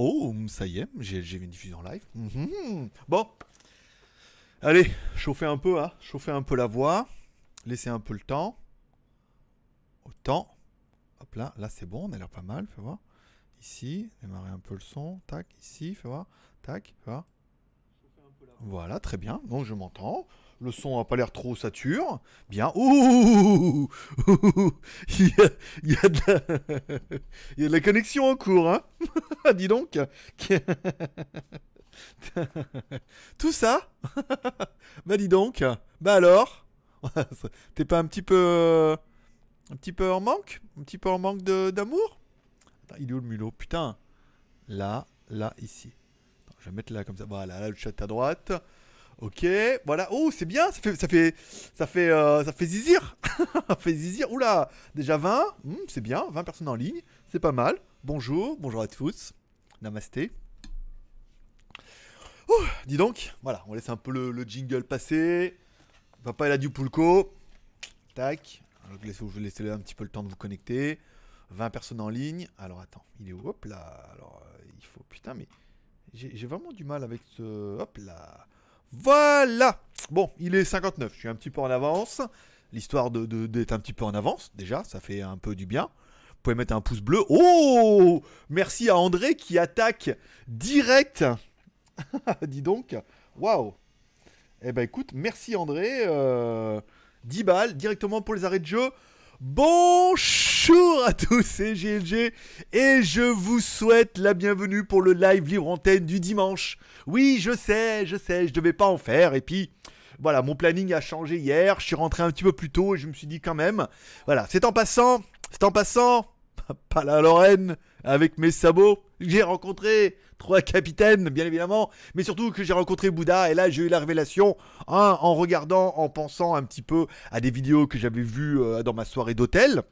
Oh, ça y est, j'ai une diffusion live. Mhm. Bon. Allez, chauffez un peu, hein. Chauffez un peu la voix. Laissez un peu le temps. Autant. Hop là, là c'est bon, on a l'air pas mal, fais voir. Ici, démarrer un peu le son. Tac, ici, fais voir. Tac, fais voir. Voilà, très bien. Donc je m'entends. Le son n'a pas l'air trop sature. Bien. Ouh il, y a, de la... connexion en cours, hein Dis donc. Tout ça? Bah dis donc. Bah alors? T'es pas un petit peu... Un petit peu en manque? Un petit peu en manque d'amour? Il est où le mulot? Putain. Là, là, ici. Je vais mettre là comme ça. Voilà, là le chat à droite. Ok, voilà. Oh, c'est bien. Ça fait, ça fait, ça fait, euh, ça fait zizir. ça fait zizir. Oula, déjà 20. Hmm, c'est bien. 20 personnes en ligne. C'est pas mal. Bonjour, bonjour à tous. Namasté. Ouh, dis donc. Voilà, on laisse un peu le, le jingle passer. Papa, il a du pulco. Tac. Je vais laisser un petit peu le temps de vous connecter. 20 personnes en ligne. Alors attends, il est où? Hop là. Alors euh, il faut. Putain, mais j'ai vraiment du mal avec ce. Hop là. Voilà Bon, il est 59. Je suis un petit peu en avance. L'histoire de- de- d'être un petit peu en avance, déjà, ça fait un peu du bien. Vous pouvez mettre un pouce bleu. Oh Merci à André qui attaque direct. Dis donc. Waouh Eh ben écoute, merci André. Euh, 10 balles directement pour les arrêts de jeu. Bonjour à tous, c'est GLG et je vous souhaite la bienvenue pour le live libre antenne du dimanche. Oui, je sais, je sais, je devais pas en faire et puis voilà, mon planning a changé hier, je suis rentré un petit peu plus tôt et je me suis dit quand même, voilà, c'est en passant, c'est en passant, pas la Lorraine avec mes sabots, j'ai rencontré trois capitaines, bien évidemment, mais surtout que j'ai rencontré Bouddha et là j'ai eu la révélation hein, en regardant, en pensant un petit peu à des vidéos que j'avais vues euh, dans ma soirée d'hôtel.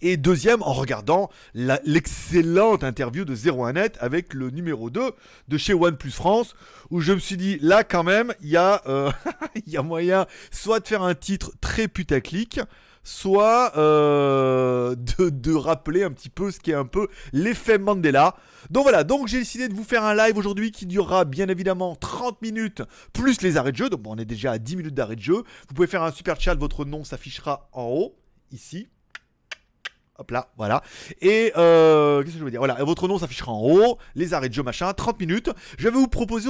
Et deuxième, en regardant l'excellente interview de 01net avec le numéro 2 de chez OnePlus France, où je me suis dit, là quand même, il y, a, euh, moyen soit de faire un titre très putaclic, soit euh, de, rappeler un petit peu ce qui est un peu l'effet Mandela. Donc voilà, donc j'ai décidé de vous faire un live aujourd'hui qui durera bien évidemment 30 minutes plus les arrêts de jeu. Donc on est déjà à 10 minutes d'arrêt de jeu. Vous pouvez faire un super chat, votre nom s'affichera en haut, ici. Hop là, voilà. Et euh, qu'est-ce que je veux dire? Voilà, votre nom s'affichera en haut, les arrêts de jeu, machin, 30 minutes. Je vais vous proposer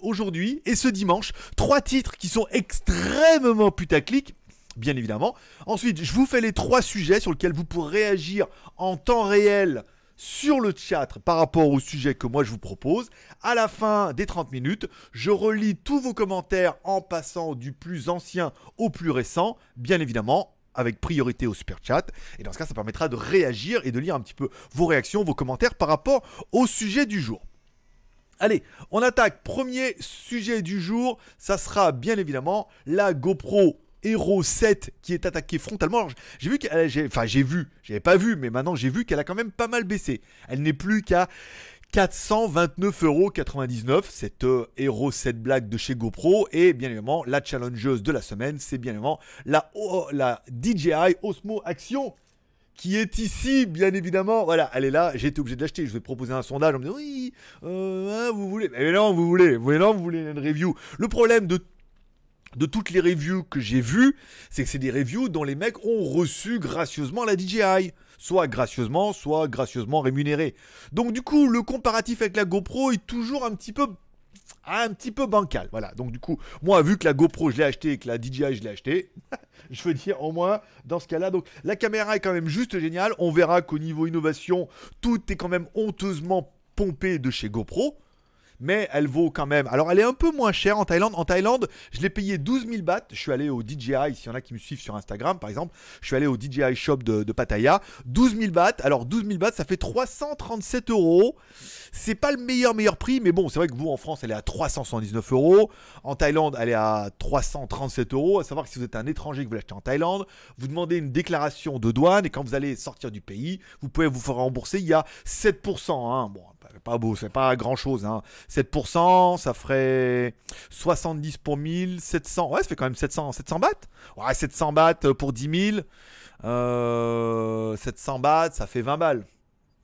aujourd'hui et ce dimanche trois titres qui sont extrêmement putaclic, bien évidemment. Ensuite, je vous fais les trois sujets sur lesquels vous pourrez réagir en temps réel sur le chat par rapport au sujet que moi je vous propose. À la fin des 30 minutes, je relis tous vos commentaires en passant du plus ancien au plus récent, bien évidemment avec priorité au super chat. Et dans ce cas, ça permettra de réagir et de lire un petit peu vos réactions, vos commentaires par rapport au sujet du jour. Allez, on attaque. Premier sujet du jour, ça sera bien évidemment la GoPro Hero 7 qui est attaquée frontalement. J'ai vu qu'elle, enfin j'ai vu, j'avais pas vu, mais maintenant j'ai vu qu'elle a quand même pas mal baissé. Elle n'est plus qu'à 429,99€ cette euh, Hero 7 Black de chez GoPro et bien évidemment la challengeuse de la semaine c'est bien évidemment la, O- la DJI Osmo Action qui est ici, bien évidemment. Voilà, elle est là. J'ai été obligé de l'acheter. Je vais proposer un sondage. On me dit oui, euh, hein, vous voulez? Mais non, vous voulez. Vous voulez une review. Le problème de de toutes les reviews que j'ai vues, c'est que c'est des reviews dont les mecs ont reçu gracieusement la DJI. Soit gracieusement, soit gracieusement rémunéré. Donc du coup, le comparatif avec la GoPro est toujours un petit peu un petit peu bancal. Voilà. Donc du coup, moi vu que la GoPro je l'ai acheté et que la DJI je l'ai acheté, je veux dire au moins dans ce cas-là. Donc la caméra est quand même juste géniale. On verra qu'au niveau innovation, tout est quand même honteusement pompé de chez GoPro. Mais elle vaut quand même. Alors, elle est un peu moins chère en Thaïlande. En Thaïlande, je l'ai payé 12 000 bahts. Je suis allé au DJI. S'il y en a qui me suivent sur Instagram, par exemple, je suis allé au DJI Shop de, Pattaya. 12 000 bahts. Alors, 12 000 bahts, ça fait 337 euros. C'est pas le meilleur, meilleur prix. Mais bon, c'est vrai que vous, en France, elle est à 379 euros. En Thaïlande, elle est à 337 euros. À savoir que si vous êtes un étranger que vous l'achetez en Thaïlande, vous demandez une déclaration de douane. Et quand vous allez sortir du pays, vous pouvez vous faire rembourser. Il y a 7%. Hein. Bon, pas beau, c'est pas grand chose. Hein. 7%, ça ferait 70 pour 1000, 700. Ouais, ça fait quand même 700, 700 bahts. Ouais, 700 bahts pour 10 000. Euh, 700 bahts, ça fait 20 balles.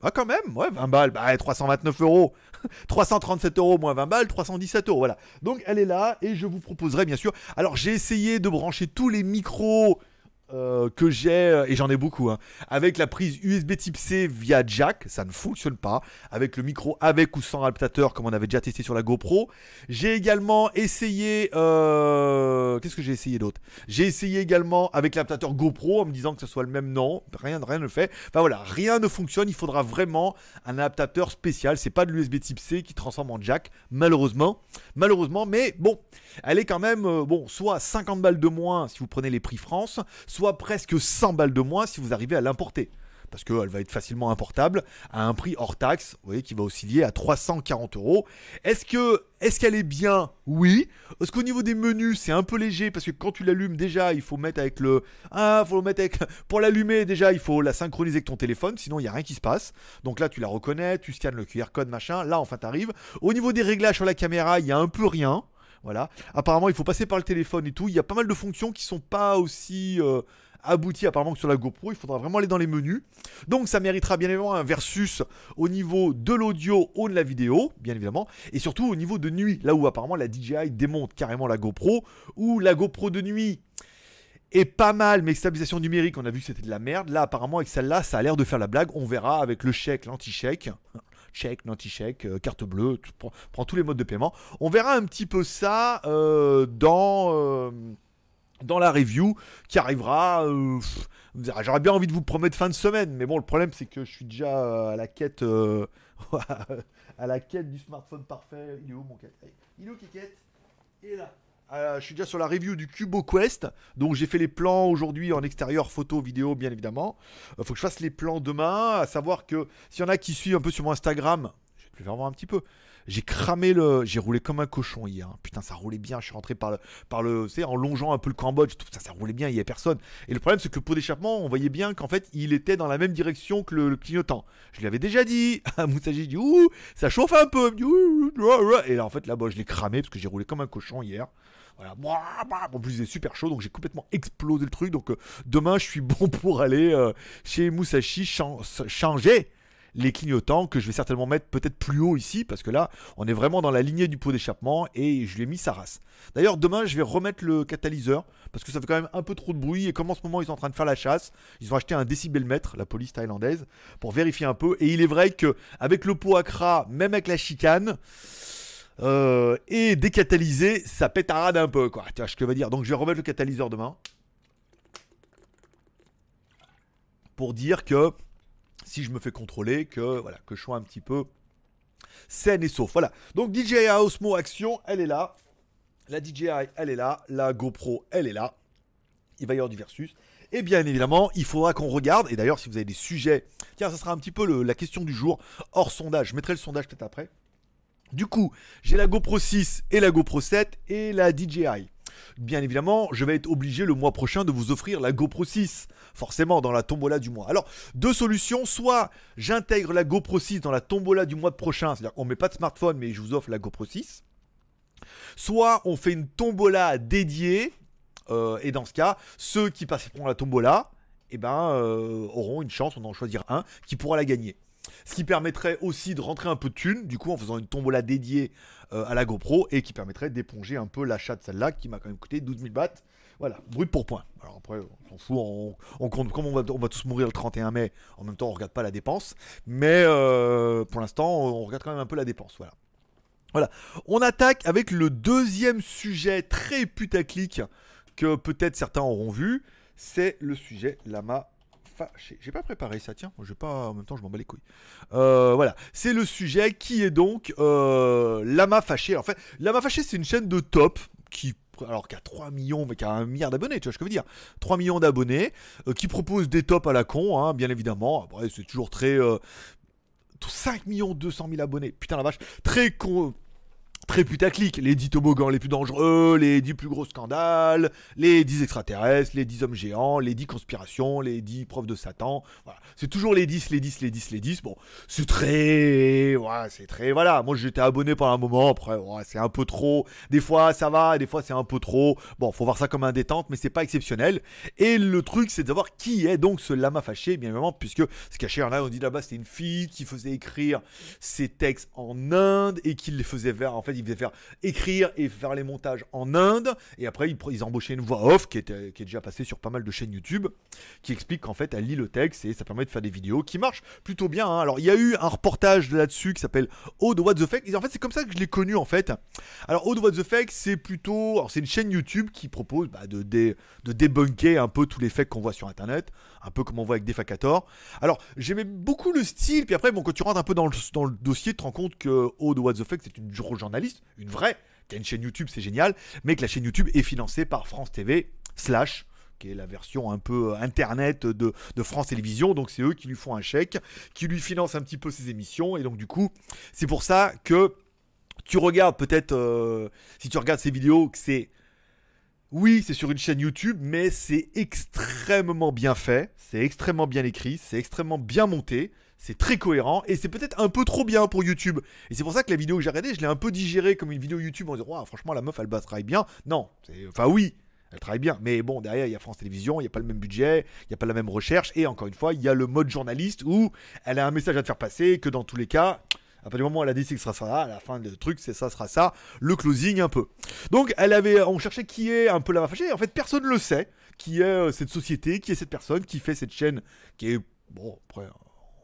Ah, quand même, ouais, 20 balles, bah, 329 euros. 337 euros moins 20 balles, 317 euros, voilà. Donc elle est là et je vous proposerai bien sûr. Alors j'ai essayé de brancher tous les micros euh, que j'ai, euh, et j'en ai beaucoup, hein, avec la prise USB type C via jack, ça ne fonctionne pas, avec le micro avec ou sans adaptateur comme on avait déjà testé sur la GoPro. J'ai également essayé, euh, qu'est-ce que j'ai essayé d'autre? J'ai essayé également avec l'adaptateur GoPro en me disant que ce soit le même nom, rien, rien ne fait. Enfin voilà, rien ne fonctionne, il faudra vraiment un adaptateur spécial, c'est pas de l'USB type C qui transforme en jack, malheureusement, malheureusement, mais bon, elle est quand même, bon, soit 50 balles de moins si vous prenez les prix France, soit presque 100 balles de moins si vous arrivez à l'importer. Parce qu'elle va être facilement importable à un prix hors taxe, vous qui va osciller à 340 euros. Est-ce est-ce qu'elle est bien? Oui. Est-ce qu'au niveau des menus, c'est un peu léger parce que quand tu l'allumes déjà, il faut mettre avec le ah, faut le mettre avec pour l'allumer déjà, il faut la synchroniser avec ton téléphone, sinon il y a rien qui se passe. Donc là, tu la reconnais, tu scannes le QR code machin. Là, enfin, t'arrives. Au niveau des réglages sur la caméra, il y a un peu rien. Voilà. Apparemment, il faut passer par le téléphone et tout. Il y a pas mal de fonctions qui sont pas aussi euh, abouties apparemment que sur la GoPro. Il faudra vraiment aller dans les menus. Donc, ça méritera bien évidemment un versus au niveau de l'audio ou de la vidéo, bien évidemment, et surtout au niveau de nuit, là où apparemment la DJI démonte carrément la GoPro, ou la GoPro de nuit est pas mal, mais stabilisation numérique, on a vu que c'était de la merde. Là, apparemment, avec celle-là, ça a l'air de faire la blague. On verra avec le chèque, l'anti-chèque chèque, nanti-chèque, euh, carte bleue, prends, tous les modes de paiement. On verra un petit peu ça euh, dans, euh, dans la review qui arrivera. J'aurais bien envie de vous promettre fin de semaine, mais bon, le problème c'est que je suis déjà à la quête, à la quête du smartphone parfait. Il est où mon quête? Il est où Kiket Il est là. Euh, je suis déjà sur la review du Cubo Quest. Donc j'ai fait les plans aujourd'hui en extérieur, photo, vidéo, bien évidemment. Il euh, faut que je fasse les plans demain. À savoir que s'il y en a qui suivent un peu sur mon Instagram, je vais te faire voir un petit peu. J'ai cramé le. J'ai roulé comme un cochon hier. Putain, ça roulait bien. Je suis rentré par le. Par le en longeant un peu le Cambodge. Tout ça, ça roulait bien. Il n'y avait personne. Et le problème, c'est que le pot d'échappement, on voyait bien qu'en fait, il était dans la même direction que le, clignotant. Je lui avais déjà dit. Moussaji, dit Ouh, ça chauffe un peu. Et là, en fait, là, bas je l'ai cramé parce que j'ai roulé comme un cochon hier. Voilà. En plus, il est super chaud, donc j'ai complètement explosé le truc. Donc euh, demain, je suis bon pour aller euh, chez Musashi changer les clignotants que je vais certainement mettre peut-être plus haut ici parce que là on est vraiment dans la lignée du pot d'échappement et je lui ai mis sa race. D'ailleurs demain je vais remettre le catalyseur parce que ça fait quand même un peu trop de bruit et comme en ce moment ils sont en train de faire la chasse, ils ont acheté un décibelmètre, la police thaïlandaise, pour vérifier un peu et il est vrai que avec le pot Accra, même avec la chicane, euh, et décatalyser, ça pétarade un peu, quoi. Tu vois ce je veux dire Donc je vais remettre le catalyseur demain. Pour dire que si je me fais contrôler, que voilà, que je sois un petit peu saine et sauf. Voilà. Donc DJI Osmo Action, elle est là. La DJI, elle est là. La GoPro, elle est là. Il va y avoir du versus. Et bien évidemment, il faudra qu'on regarde. Et d'ailleurs, si vous avez des sujets, tiens, ça sera un petit peu la question du jour hors sondage. Je mettrai le sondage peut-être après. Du coup, j'ai la GoPro 6 et la GoPro 7 et la DJI. Bien évidemment, je vais être obligé le mois prochain de vous offrir la GoPro 6, forcément dans la tombola du mois. Alors, deux solutions, soit j'intègre la GoPro 6 dans la tombola du mois prochain, c'est-à-dire qu'on met pas de smartphone mais je vous offre la GoPro 6. Soit on fait une tombola dédiée, euh, et dans ce cas, ceux qui passeront la tombola, eh ben, euh, auront une chance, on en choisir un, qui pourra la gagner. Ce qui permettrait aussi de rentrer un peu de thunes, du coup, en faisant une tombola dédiée euh, à la GoPro et qui permettrait d'éponger un peu l'achat de celle-là qui m'a quand même coûté 12 000 bahts. Voilà, brut pour point. Alors après, on s'en fout, on, compte, comme on va, on tous mourir le 31 mai, en même temps, on regarde pas la dépense. Mais euh, pour l'instant, on regarde quand même un peu la dépense. Voilà. Voilà. On attaque avec le deuxième sujet très putaclic que peut-être certains auront vu. C'est le sujet Lama j'ai pas préparé ça, tiens. Je pas. En même temps, je m'en bats les couilles. Euh, voilà. C'est le sujet qui est donc euh, Lama Fâché. En fait, Lama Fâché, c'est une chaîne de top qui alors qui a 3 millions, mais qui a un milliard d'abonnés, tu vois ce que je veux dire 3 millions d'abonnés, euh, qui propose des tops à la con, hein, bien évidemment. Après, c'est toujours très. 5 millions 200 000 abonnés, putain la vache. Très con très putaclic. Les 10 toboggans les plus dangereux, les 10 plus gros scandales, les 10 extraterrestres, les 10 hommes géants, les 10 conspirations, les 10 preuves de Satan. Voilà. C'est toujours les 10, les 10, les 10, les 10. Bon, c'est très. Voilà, c'est très. Voilà, moi j'étais abonné pendant un moment, après, c'est un peu trop. Des fois ça va, des fois c'est un peu trop. Bon, faut voir ça comme un détente, mais c'est pas exceptionnel. Et le truc, c'est de savoir qui est donc ce lama fâché, bien évidemment, puisque ce caché là, on dit là-bas, c'était une fille qui faisait écrire ses textes en Inde et qui les faisait faire. En fait, il faisait faire écrire et faire les montages en Inde. Et après, ils, embauchaient une voix off qui, est déjà passée sur pas mal de chaînes YouTube, qui explique qu'en fait, elle lit le texte et ça permet de faire des vidéos qui marchent plutôt bien. Hein. Alors, il y a eu un reportage là-dessus qui s'appelle Ode What the Fake. Et en fait, c'est comme ça que je l'ai connu en fait. Alors, Ode What the Fake, c'est plutôt. C'est une chaîne YouTube qui propose bah, de, de, de débunker un peu tous les fakes qu'on voit sur internet, un peu comme on voit avec Defacator. Alors, j'aimais beaucoup le style, puis après, bon, quand tu rentres un peu dans le, dossier, tu te rends compte que Ode What the Fake, c'est une journaliste, une vraie, qui a une chaîne YouTube, c'est génial, mais que la chaîne YouTube est financée par France TV, slash, qui est la version un peu internet de, France Télévisions. Donc c'est eux qui lui font un chèque, qui lui financent un petit peu ses émissions. Et donc du coup, c'est pour ça que tu regardes peut-être, euh, si tu regardes ces vidéos, que c'est... Oui, c'est sur une chaîne YouTube, mais c'est extrêmement bien fait, c'est extrêmement bien écrit, c'est extrêmement bien monté c'est très cohérent et c'est peut-être un peu trop bien pour YouTube. Et c'est pour ça que la vidéo que j'ai regardée, je l'ai un peu digérée comme une vidéo YouTube en disant, franchement, la meuf, elle travaille bien. Non, enfin oui, elle travaille bien. Mais bon, derrière, il y a France Télévisions, il n'y a pas le même budget, il n'y a pas la même recherche. Et encore une fois, il y a le mode journaliste où elle a un message à te faire passer, que dans tous les cas, à partir du moment où elle a dit que sera ça, à la fin du truc, c'est ça sera ça, le closing un peu. Donc, elle avait, on cherchait qui est un peu la fâchée. En fait, personne ne le sait. Qui est euh, cette société, qui est cette personne, qui fait cette chaîne, qui est, bon, après,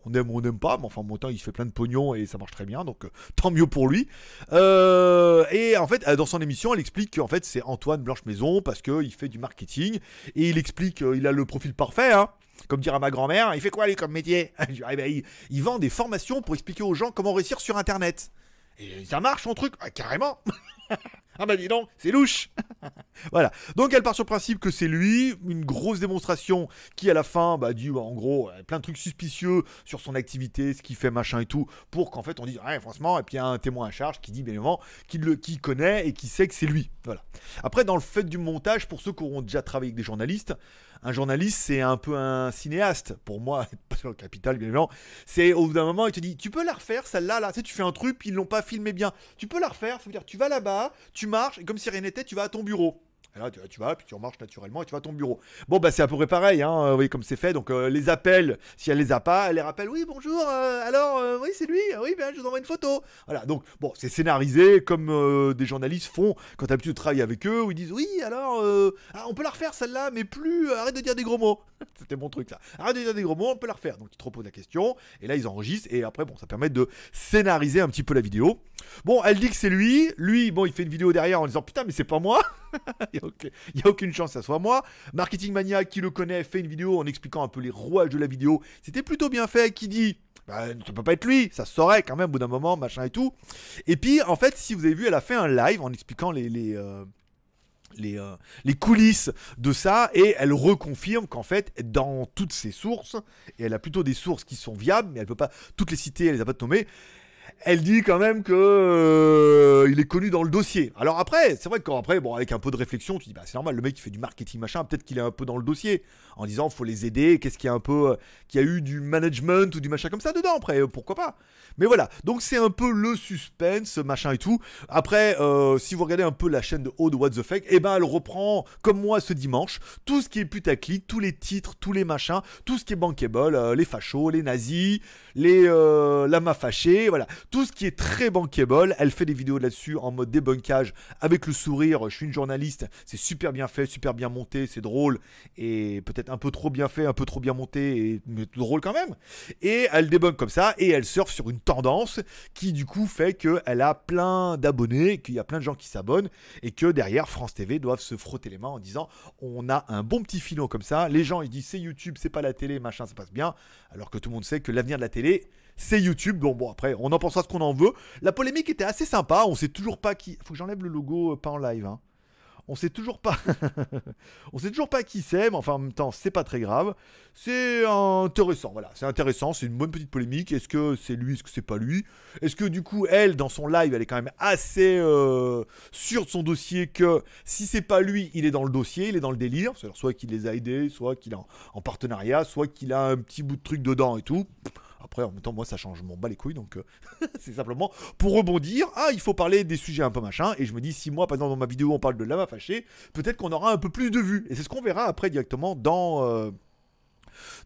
on aime ou on n'aime pas, mais enfin, mon temps, il fait plein de pognon et ça marche très bien, donc euh, tant mieux pour lui. Euh, et en fait, dans son émission, elle explique qu'en fait, c'est Antoine Blanche-Maison parce qu'il fait du marketing et il explique qu'il a le profil parfait, hein. Comme dirait ma grand-mère, il fait quoi lui comme métier eh ben, il, vend des formations pour expliquer aux gens comment réussir sur Internet. Et ça marche son truc, ah, carrément Ah bah dis donc, c'est louche Voilà. Donc elle part sur le principe que c'est lui, une grosse démonstration qui à la fin bah, dit en gros euh, plein de trucs suspicieux sur son activité, ce qu'il fait, machin et tout, pour qu'en fait on dise ouais franchement, et puis il y a un témoin à charge qui dit bien évidemment qu'il le qui connaît et qui sait que c'est lui. Voilà. Après dans le fait du montage, pour ceux qui auront déjà travaillé avec des journalistes, un journaliste, c'est un peu un cinéaste. Pour moi, pas sur le capital, bien évidemment. C'est au bout d'un moment, il te dit Tu peux la refaire, celle-là, là. Tu tu fais un truc, puis ils l'ont pas filmé bien. Tu peux la refaire, ça veut dire tu vas là-bas, tu marches, et comme si rien n'était, tu vas à ton bureau. Et là, tu, vas, puis tu remarches naturellement et tu vas à ton bureau. Bon, bah, c'est à peu près pareil, hein, vous voyez comme c'est fait. Donc, euh, les appels, si elle les a pas, elle les rappelle Oui, bonjour, euh, alors, euh, oui, c'est lui, oui, bien, je vous envoie une photo. Voilà, donc, bon, c'est scénarisé comme des journalistes font quand tu as l'habitude de travailler avec eux, où ils disent Oui, alors, ah, on peut la refaire celle-là, mais plus, arrête de dire des gros mots. C'était mon truc, ça. Arrête de dire des gros mots, on peut la refaire. Donc, ils te reposent la question, et là, ils enregistrent, et après, bon, ça permet de scénariser un petit peu la vidéo. Bon, elle dit que c'est lui. Lui, bon, il fait une vidéo derrière en disant Putain, mais c'est pas moi. il n'y a, aucune chance que ça soit moi. Marketing Mania, qui le connaît, fait une vidéo en expliquant un peu les rouages de la vidéo. C'était plutôt bien fait. Qui dit bah, ça peut pas être lui, ça se saurait quand même au bout d'un moment, machin et tout. Et puis, en fait, si vous avez vu, elle a fait un live en expliquant euh, euh, les, coulisses de ça et elle reconfirme qu'en fait dans toutes ses sources et elle a plutôt des sources qui sont viables mais elle peut pas toutes les citer elle les a pas nommées elle dit quand même que euh, il est connu dans le dossier. Alors après, c'est vrai que après, bon, avec un peu de réflexion, tu dis bah c'est normal, le mec qui fait du marketing machin, peut-être qu'il est un peu dans le dossier, en disant faut les aider, qu'est-ce qu'il y a un peu, euh, qu'il y a eu du management ou du machin comme ça dedans. Après, euh, pourquoi pas Mais voilà, donc c'est un peu le suspense machin et tout. Après, si vous regardez un peu la chaîne de Haut de What the Fake, eh ben elle reprend comme moi ce dimanche tout ce qui est putaclic, tous les titres, tous les machins, tout ce qui est bankable, les fachos, les nazis, les lama fâchés, voilà tout ce qui est très bankable. Elle fait des vidéos là-dessus en mode débunkage avec le sourire. Je suis une journaliste, c'est super bien fait, super bien monté, c'est drôle et peut-être un peu trop bien fait, un peu trop bien monté, mais drôle quand même. Et elle débunk comme ça et elle surfe sur une tendance qui du coup fait qu'elle a plein d'abonnés, qu'il y a plein de gens qui s'abonnent et que derrière France TV doivent se frotter les mains en disant on a un bon petit filon comme ça. Les gens ils disent c'est YouTube, c'est pas la télé, machin, ça passe bien. Alors que tout le monde sait que l'avenir de la télé c'est YouTube. Bon, bon, après, on en pensera ce qu'on en veut. La polémique était assez sympa. On sait toujours pas qui. Faut que j'enlève le logo euh, pas en live. Hein. On sait toujours pas. on sait toujours pas qui c'est, mais enfin en même temps, c'est pas très grave. C'est intéressant, voilà. C'est intéressant, c'est une bonne petite polémique. Est-ce que c'est lui, est-ce que c'est pas lui? Est-ce que du coup, elle, dans son live, elle est quand même assez euh, sûre de son dossier que si c'est pas lui, il est dans le dossier, il est dans le délire. Soit qu'il les a aidés, soit qu'il est en partenariat, soit qu'il a un petit bout de truc dedans et tout. Après, en même temps, moi, ça change, mon bas les couilles, donc euh, c'est simplement pour rebondir. Ah, il faut parler des sujets un peu machin, et je me dis, si moi, par exemple, dans ma vidéo, on parle de lama fâché, peut-être qu'on aura un peu plus de vues. Et c'est ce qu'on verra après directement dans. Euh,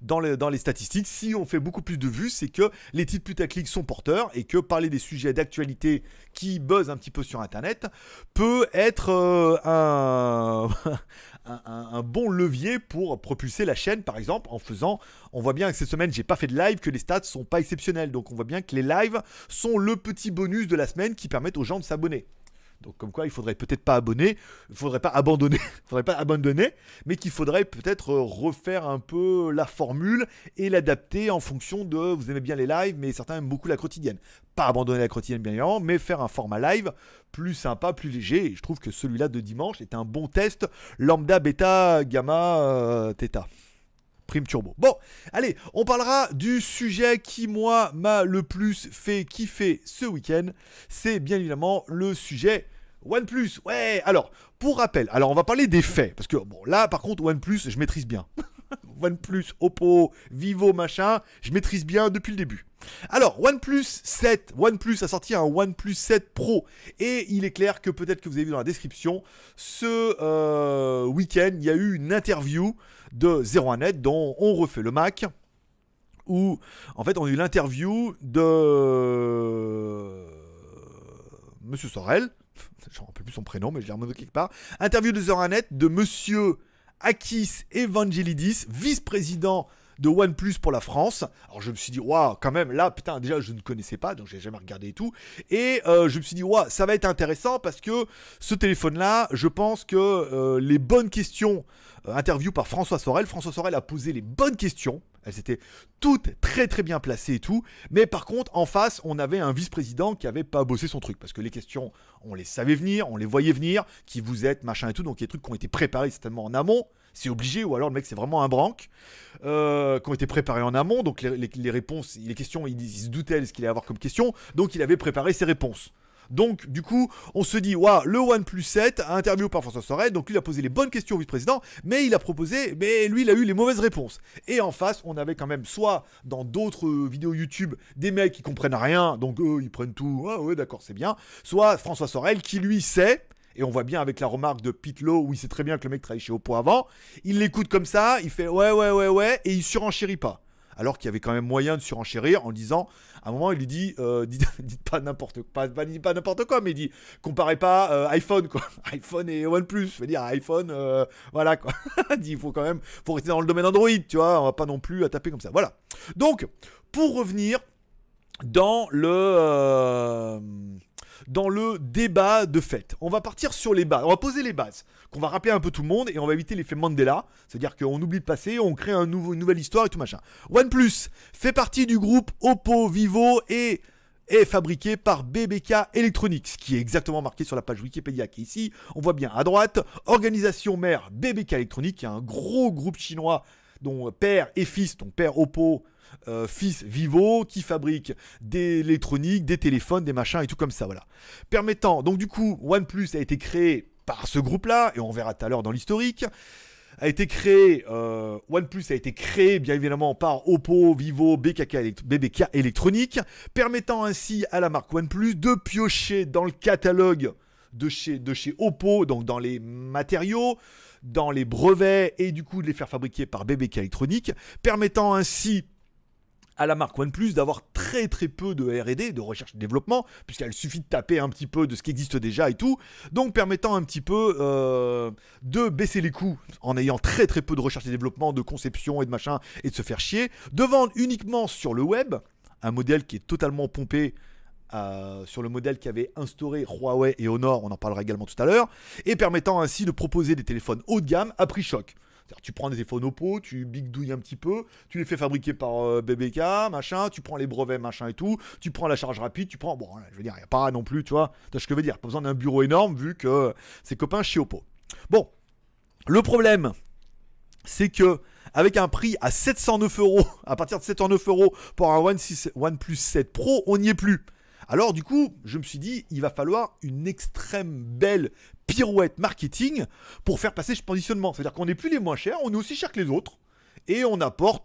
dans les, statistiques, si on fait beaucoup plus de vues, c'est que les titres putaclic sont porteurs et que parler des sujets d'actualité qui buzzent un petit peu sur Internet peut être euh, un, un, bon levier pour propulser la chaîne, par exemple, en faisant. On voit bien que cette semaine, j'ai pas fait de live, que les stats sont pas exceptionnels. Donc on voit bien que les lives sont le petit bonus de la semaine qui permettent aux gens de s'abonner. Donc comme quoi il faudrait peut-être pas abonner, il faudrait pas abandonner, faudrait pas abandonner, mais qu'il faudrait peut-être refaire un peu la formule et l'adapter en fonction de vous aimez bien les lives, mais certains aiment beaucoup la quotidienne. Pas abandonner la quotidienne bien évidemment, mais faire un format live plus sympa, plus léger. Et je trouve que celui-là de dimanche est un bon test lambda, bêta, gamma, euh, theta. Prime Turbo. Bon, allez, on parlera du sujet qui, moi, m'a le plus fait kiffer ce week-end. C'est bien évidemment le sujet OnePlus. Ouais, alors, pour rappel, alors on va parler des faits. Parce que, bon, là, par contre, OnePlus, je maîtrise bien. OnePlus, Oppo, Vivo, machin, je maîtrise bien depuis le début. Alors, OnePlus 7, OnePlus a sorti un OnePlus 7 Pro. Et il est clair que peut-être que vous avez vu dans la description, ce euh, week-end, il y a eu une interview de 01net dont on refait le Mac. Où, en fait, on a eu l'interview de Monsieur Sorel. Je ne rappelle plus son prénom, mais je l'ai remonté quelque part. Interview de 01net de Monsieur Akis Evangelidis, vice-président de OnePlus pour la France. Alors je me suis dit, waouh, quand même, là, putain, déjà, je ne connaissais pas, donc j'ai jamais regardé et tout. Et euh, je me suis dit, waouh, ça va être intéressant parce que ce téléphone-là, je pense que euh, les bonnes questions, euh, interview par François Sorel, François Sorel a posé les bonnes questions. Elles étaient toutes très très bien placées et tout. Mais par contre, en face, on avait un vice-président qui avait pas bossé son truc. Parce que les questions, on les savait venir, on les voyait venir, qui vous êtes, machin et tout. Donc il y a des trucs qui ont été préparés certainement en amont c'est obligé, ou alors le mec c'est vraiment un branque, euh, qui ont été préparés en amont, donc les, réponses, les questions, il, se doutait de ce qu'il allait avoir comme question, donc il avait préparé ses réponses. Donc, du coup, on se dit, waouh, le OnePlus 7 a interviewé par François Sorel, donc lui il a posé les bonnes questions au vice-président, mais il a proposé, mais lui il a eu les mauvaises réponses. Et en face, on avait quand même soit dans d'autres vidéos YouTube des mecs qui comprennent rien, donc eux ils prennent tout, ah ouais d'accord c'est bien, soit François Sorel qui lui sait, et on voit bien avec la remarque de Pete Lowe, où il sait très bien que le mec travaille chez Oppo avant. Il l'écoute comme ça, il fait ouais, ouais, ouais, ouais, et il surenchérit pas. Alors qu'il y avait quand même moyen de surenchérir en disant, à un moment, il lui dit, euh, dites, pas n'importe n'importe quoi, mais il dit, comparez pas euh, iPhone, quoi. iPhone et OnePlus. Je veux dire, iPhone, euh, voilà, quoi. il faut quand même, faut rester dans le domaine Android, tu vois, on va pas non plus à taper comme ça. Voilà. Donc, pour revenir dans le dans le débat de fait. On va partir sur les bases, on va poser les bases, qu'on va rappeler un peu tout le monde et on va éviter l'effet Mandela, c'est-à-dire qu'on oublie de passer, on crée un nouveau, une nouvelle histoire et tout machin. OnePlus fait partie du groupe Oppo, Vivo et est fabriqué par BBK Electronics, qui est exactement marqué sur la page Wikipédia qui est ici. On voit bien à droite, organisation mère BBK Electronics, qui est un gros groupe chinois dont père et fils, donc père Oppo, euh, fils Vivo qui fabrique des électroniques, des téléphones, des machins et tout comme ça, voilà. Permettant, donc du coup, OnePlus a été créé par ce groupe-là, et on verra tout à l'heure dans l'historique a été créé, euh, OnePlus a été créé bien évidemment par Oppo, Vivo, BKK, BBK Electronics, permettant ainsi à la marque OnePlus de piocher dans le catalogue de chez, de chez Oppo, donc dans les matériaux, dans les brevets et du coup de les faire fabriquer par BBK Electronics, permettant ainsi à la marque OnePlus d'avoir très très peu de R&D, de recherche et développement, puisqu'il suffit de taper un petit peu de ce qui existe déjà et tout, donc permettant un petit peu euh, de baisser les coûts en ayant très très peu de recherche et développement, de conception et de machin, et de se faire chier, de vendre uniquement sur le web, un modèle qui est totalement pompé euh, sur le modèle qu'avait instauré Huawei et Honor, on en parlera également tout à l'heure, et permettant ainsi de proposer des téléphones haut de gamme à prix choc tu prends des Oppo, tu bigdouilles un petit peu, tu les fais fabriquer par euh, BBK, machin, tu prends les brevets, machin et tout, tu prends la charge rapide, tu prends. Bon, je veux dire, il n'y a pas non plus, tu vois, tu ce que je veux dire, pas besoin d'un bureau énorme vu que c'est copains Oppo. Bon, le problème, c'est que avec un prix à 709 euros, à partir de 709 euros pour un OnePlus 7 Pro, on n'y est plus. Alors du coup, je me suis dit, il va falloir une extrême belle pirouette marketing pour faire passer ce positionnement. C'est-à-dire qu'on n'est plus les moins chers, on est aussi cher que les autres, et on apporte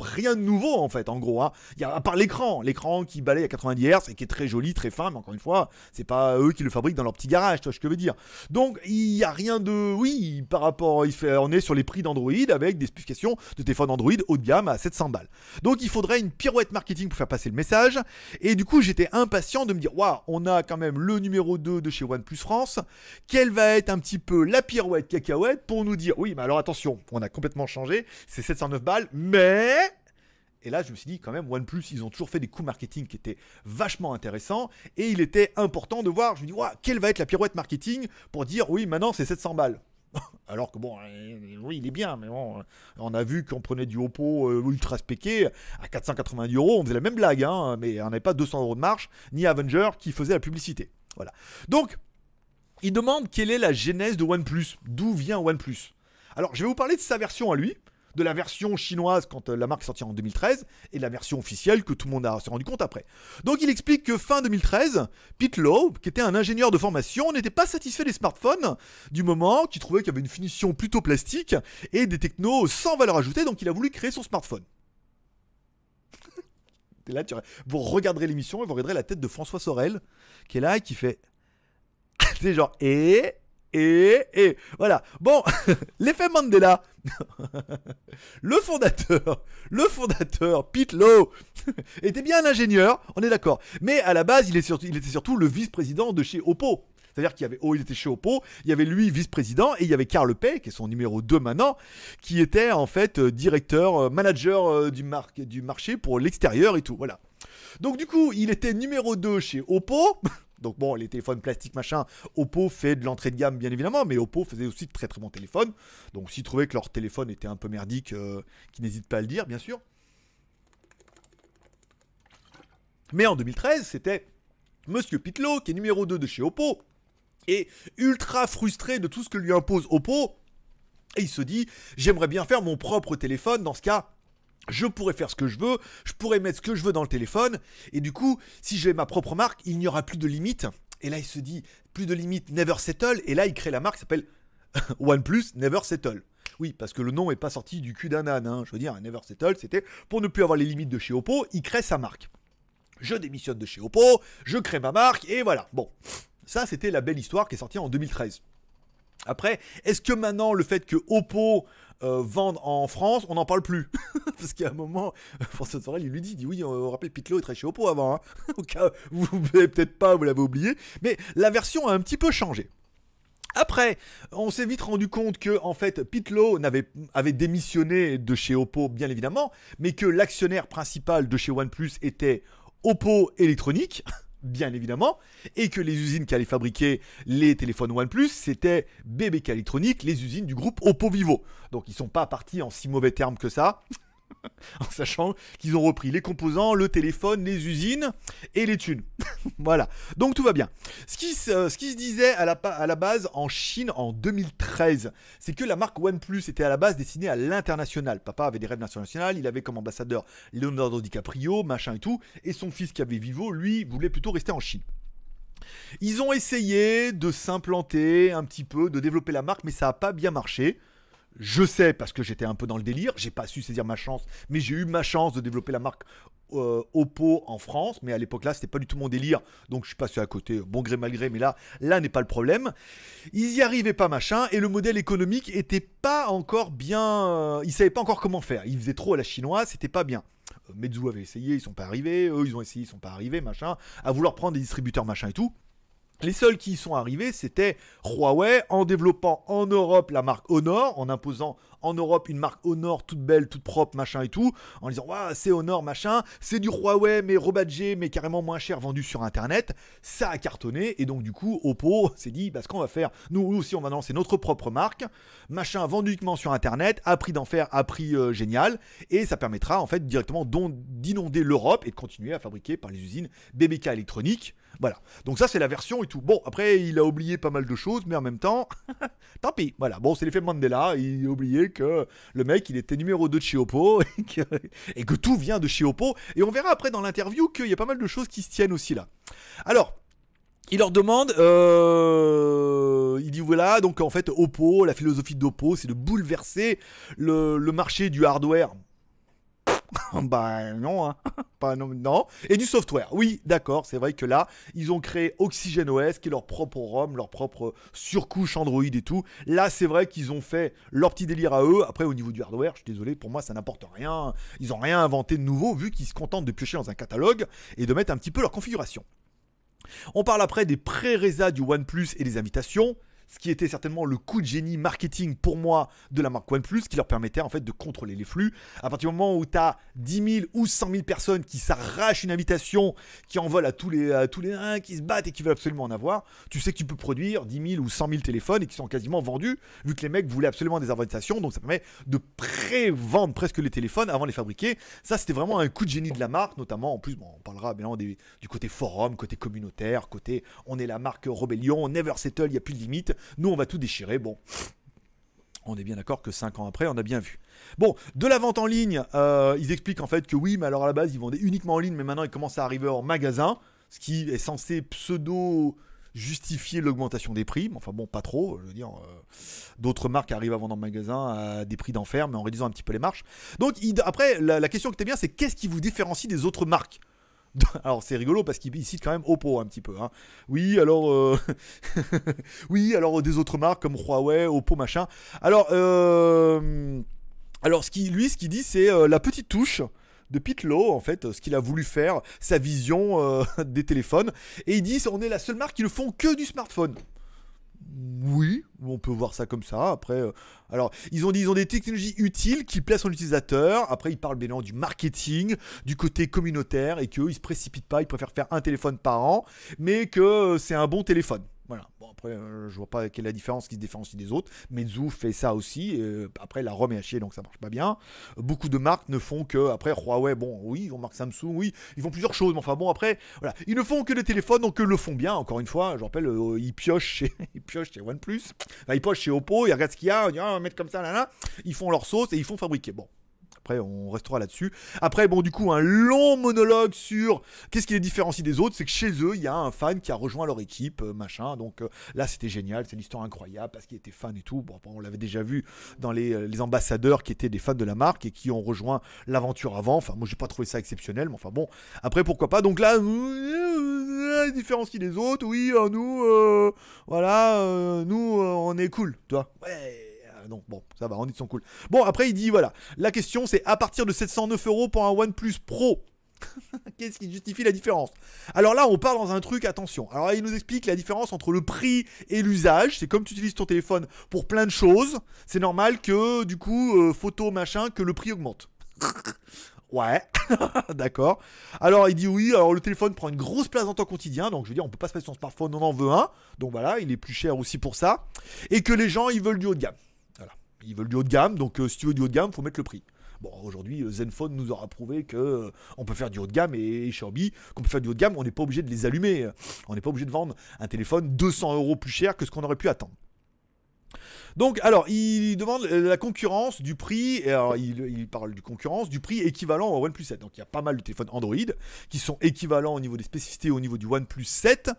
rien de nouveau en fait, en gros. Hein. Y a, à part l'écran, l'écran qui balaye à 90 Hz et qui est très joli, très fin, mais encore une fois, c'est pas eux qui le fabriquent dans leur petit garage, tu vois ce que je veux dire. Donc il y a rien de, oui, par rapport, on est sur les prix d'Android avec des spécifications de téléphone Android haut de gamme à 700 balles. Donc il faudrait une pirouette marketing pour faire passer le message. Et du coup, j'étais impatient de me dire, waouh, on a quand même le numéro 2 de chez OnePlus France. Quelle va être un petit peu la pirouette cacahuète pour nous dire, oui, mais alors attention, on a complètement changé, c'est 709 balles, mais et là, je me suis dit, quand même, OnePlus, ils ont toujours fait des coups marketing qui étaient vachement intéressants. Et il était important de voir, je me dis, quelle va être la pirouette marketing pour dire, oui, maintenant c'est 700 balles. Alors que bon, euh, oui, il est bien, mais bon, on a vu qu'on prenait du Oppo euh, ultra spéqué à 490 euros, on faisait la même blague, hein, mais on n'avait pas 200 euros de marge, ni Avenger qui faisait la publicité. Voilà. Donc, il demande quelle est la genèse de OnePlus, d'où vient OnePlus? Alors, je vais vous parler de sa version à lui, de la version chinoise quand euh, la marque est sortie en 2013 et la version officielle que tout le monde a s'est rendu compte après. Donc il explique que fin 2013, Pete Lowe, qui était un ingénieur de formation, n'était pas satisfait des smartphones du moment, qui trouvait qu'il y avait une finition plutôt plastique et des technos sans valeur ajoutée, donc il a voulu créer son smartphone. vous regarderez l'émission et vous regarderez la tête de François Sorel qui est là et qui fait. C'est genre, et et, et voilà. Bon, l'effet Mandela. le fondateur, le fondateur, Pete Lowe, était bien un ingénieur, on est d'accord. Mais à la base, il, était surtout le vice-président de chez Oppo. C'est-à-dire qu'il y avait, oh, il était chez Oppo, il y avait lui vice-président et il y avait Karl Pay, qui est son numéro 2 maintenant, qui était en fait euh, directeur, euh, manager euh, du, du marché pour l'extérieur et tout. Voilà. Donc du coup, il était numéro 2 chez Oppo. Donc bon, les téléphones plastiques, machin, Oppo fait de l'entrée de gamme, bien évidemment, mais Oppo faisait aussi de très très bons téléphones. Donc s'ils trouvaient que leur téléphone était un peu merdique, euh, qu'ils n'hésitent pas à le dire, bien sûr. Mais en 2013, c'était Monsieur Pitlow, qui est numéro 2 de chez Oppo, et ultra frustré de tout ce que lui impose Oppo. Et il se dit, j'aimerais bien faire mon propre téléphone, dans ce cas, je pourrais faire ce que je veux, je pourrais mettre ce que je veux dans le téléphone, et du coup, si j'ai ma propre marque, il n'y aura plus de limite. Et là, il se dit, plus de limite, never settle, et là, il crée la marque qui s'appelle OnePlus Never Settle. Oui, parce que le nom n'est pas sorti du cul d'un âne, hein. je veux dire, Never Settle, c'était pour ne plus avoir les limites de chez Oppo, il crée sa marque. Je démissionne de chez Oppo, je crée ma marque, et voilà. Bon, ça, c'était la belle histoire qui est sortie en 2013. Après, est-ce que maintenant le fait que Oppo euh, en France, on n'en parle plus Parce qu'à un moment, François Sorel, il lui dit, dit oui, on rappelle Pitlow est très chez Oppo avant. Hein. Au cas vous ne peut-être pas, vous l'avez oublié. Mais la version a un petit peu changé. Après, on s'est vite rendu compte que en fait, Pitlow avait démissionné de chez Oppo, bien évidemment, mais que l'actionnaire principal de chez OnePlus était Oppo Électronique bien évidemment, et que les usines qui allaient fabriquer les téléphones OnePlus, c'était BBK Electronics, les usines du groupe Oppo Vivo. Donc ils sont pas partis en si mauvais termes que ça. en sachant qu'ils ont repris les composants, le téléphone, les usines et les thunes. voilà, donc tout va bien. Ce qui, se disait à la, à la base en Chine en 2013, c'est que la marque OnePlus était à la base destinée à l'international. Papa avait des rêves nationaux, il avait comme ambassadeur Leonardo DiCaprio, machin et tout, et son fils qui avait Vivo, lui, voulait plutôt rester en Chine. Ils ont essayé de s'implanter un petit peu, de développer la marque, mais ça n'a pas bien marché. Je sais parce que j'étais un peu dans le délire, j'ai pas su saisir ma chance, mais j'ai eu ma chance de développer la marque euh, Oppo en France, mais à l'époque là c'était pas du tout mon délire, donc je suis passé à côté, bon gré mal gré, mais là, là n'est pas le problème. Ils y arrivaient pas machin, et le modèle économique était pas encore bien, euh, ils savaient pas encore comment faire, ils faisaient trop à la chinoise, c'était pas bien. Euh, avait essayé, ils sont pas arrivés, eux ils ont essayé, ils sont pas arrivés, machin, à vouloir prendre des distributeurs machin et tout. Les seuls qui y sont arrivés, c'était Huawei en développant en Europe la marque Honor, en imposant en Europe une marque Honor toute belle, toute propre, machin et tout, en disant waouh c'est Honor machin, c'est du Huawei mais rebadgé mais carrément moins cher vendu sur internet. Ça a cartonné et donc du coup Oppo s'est dit bah, ce qu'on va faire, nous aussi on va lancer notre propre marque, machin vendu uniquement sur internet, à prix d'enfer, à prix euh, génial et ça permettra en fait directement d'inonder l'Europe et de continuer à fabriquer par les usines BBK électroniques voilà. Donc ça c'est la version tout. Bon, après, il a oublié pas mal de choses, mais en même temps, tant pis. Voilà, bon, c'est l'effet Mandela. Il a oublié que le mec, il était numéro 2 de chez et que, tout vient de chez. Et on verra après dans l'interview qu'il y a pas mal de choses qui se tiennent aussi là. Alors, il leur demande, euh, il dit voilà, donc en fait Oppo, la philosophie d'Oppo, c'est de bouleverser le, le marché du hardware. bah non, hein. pas non, non. Et du software, oui, d'accord, c'est vrai que là, ils ont créé OxygenOS, qui est leur propre ROM, leur propre surcouche Android et tout. Là, c'est vrai qu'ils ont fait leur petit délire à eux. Après, au niveau du hardware, je suis désolé, pour moi, ça n'apporte rien. Ils ont rien inventé de nouveau, vu qu'ils se contentent de piocher dans un catalogue et de mettre un petit peu leur configuration. On parle après des pré-résas du OnePlus et des invitations ce qui était certainement le coup de génie marketing pour moi de la marque OnePlus, qui leur permettait en fait de contrôler les flux. À partir du moment où tu as 10 000 ou 100 000 personnes qui s'arrachent une invitation, qui en volent à tous les, à tous les uns, qui se battent et qui veulent absolument en avoir, tu sais que tu peux produire 10 000 ou 100 000 téléphones et qui sont quasiment vendus, vu que les mecs voulaient absolument des invitations, donc ça permet de pré-vendre presque les téléphones avant de les fabriquer. Ça, c'était vraiment un coup de génie de la marque, notamment en plus, on parlera bien du côté forum, côté communautaire, côté on est la marque Rebellion, Never Settle, il n'y a plus de limite. Nous, on va tout déchirer. Bon. On est bien d'accord que 5 ans après, on a bien vu. Bon, de la vente en ligne, euh, ils expliquent en fait que oui, mais alors à la base, ils vendaient uniquement en ligne, mais maintenant, ils commencent à arriver en magasin, ce qui est censé pseudo justifier l'augmentation des prix. Enfin bon, pas trop. Je veux dire, euh, d'autres marques arrivent à vendre en magasin à des prix d'enfer, mais en réduisant un petit peu les marches. Donc après, la, la question qui était bien, c'est qu'est-ce qui vous différencie des autres marques? alors c'est rigolo parce qu'il cite quand même Oppo un petit peu. Hein. Oui, alors euh, oui, alors des autres marques comme Huawei, Oppo, machin. Alors, euh, alors lui, ce qu'il dit, c'est euh, la petite touche de Pitlow, en fait, ce qu'il a voulu faire, sa vision des téléphones. Et il dit, on est la seule marque qui ne font que du smartphone. Oui, on peut voir ça comme ça. Après, euh, alors, ils ont dit ils ont des technologies utiles qui plaisent son utilisateur. Après, ils parlent bien du marketing, du côté communautaire et qu'eux, ils se précipitent pas, ils préfèrent faire un téléphone par an, mais que euh, c'est un bon téléphone. Voilà. Après, euh, je vois pas quelle est la différence qui se différencie des autres. Meizu fait ça aussi. Euh, après, la ROM est à chier, donc ça marche pas bien. Beaucoup de marques ne font que. Après, Huawei, bon, oui, ils ont marque Samsung, oui, ils font plusieurs choses. Mais enfin, bon, après, voilà. Ils ne font que des téléphones, donc ils le font bien. Encore une fois, je rappelle, euh, ils piochent chez, ils piochent chez OnePlus. Ils piochent chez Oppo, ils regardent ce qu'il y a, ils disent, ah, on va mettre comme ça, là, là. Ils font leur sauce et ils font fabriquer. Bon, après, on restera là-dessus. Après, bon, du coup, un long monologue sur qu'est-ce qui les différencie des autres. C'est que chez eux, il y a un fan qui a rejoint leur équipe, euh, machin. Donc euh, là, c'était génial. C'est une histoire incroyable parce qu'il était fan et tout. Bon, on l'avait déjà vu dans euh, les, ambassadeurs qui étaient des fans de la marque et qui ont rejoint l'aventure avant. Enfin, moi, j'ai pas trouvé ça exceptionnel. Mais enfin, bon, après, pourquoi pas? Donc là, les différencie des autres. Oui, nous, voilà, nous, on est cool, toi. Ouais donc bon, ça va, on dit son cool. Bon, après, il dit voilà, la question c'est à partir de 709 euros pour un OnePlus Pro. Qu'est-ce qui justifie la différence? Alors là, on parle dans un truc, attention. Alors là, il nous explique la différence entre le prix et l'usage. C'est comme tu utilises ton téléphone pour plein de choses. C'est normal que, du coup, euh, photo, machin, que le prix augmente. Ouais, d'accord. Alors il dit oui, alors le téléphone prend une grosse place dans ton quotidien, donc je veux dire, on peut pas se passer son smartphone, on en veut un, donc voilà, il est plus cher aussi pour ça. Et que les gens, ils veulent du haut de gamme. Ils veulent du haut de gamme, donc euh, si tu veux du haut de gamme, faut mettre le prix. Bon, aujourd'hui, euh, Zenfone nous aura prouvé que euh, on peut faire du haut de gamme et Xiaomi, qu'on peut faire du haut de gamme, on n'est pas obligé de les allumer. On n'est pas obligé de vendre un téléphone 200 euros plus cher que ce qu'on aurait pu attendre. Donc, alors, il demande la concurrence du prix, alors il, parle du concurrence du prix équivalent au OnePlus 7. Donc, il y a pas mal de téléphones Android qui sont équivalents au niveau des spécificités au niveau du OnePlus 7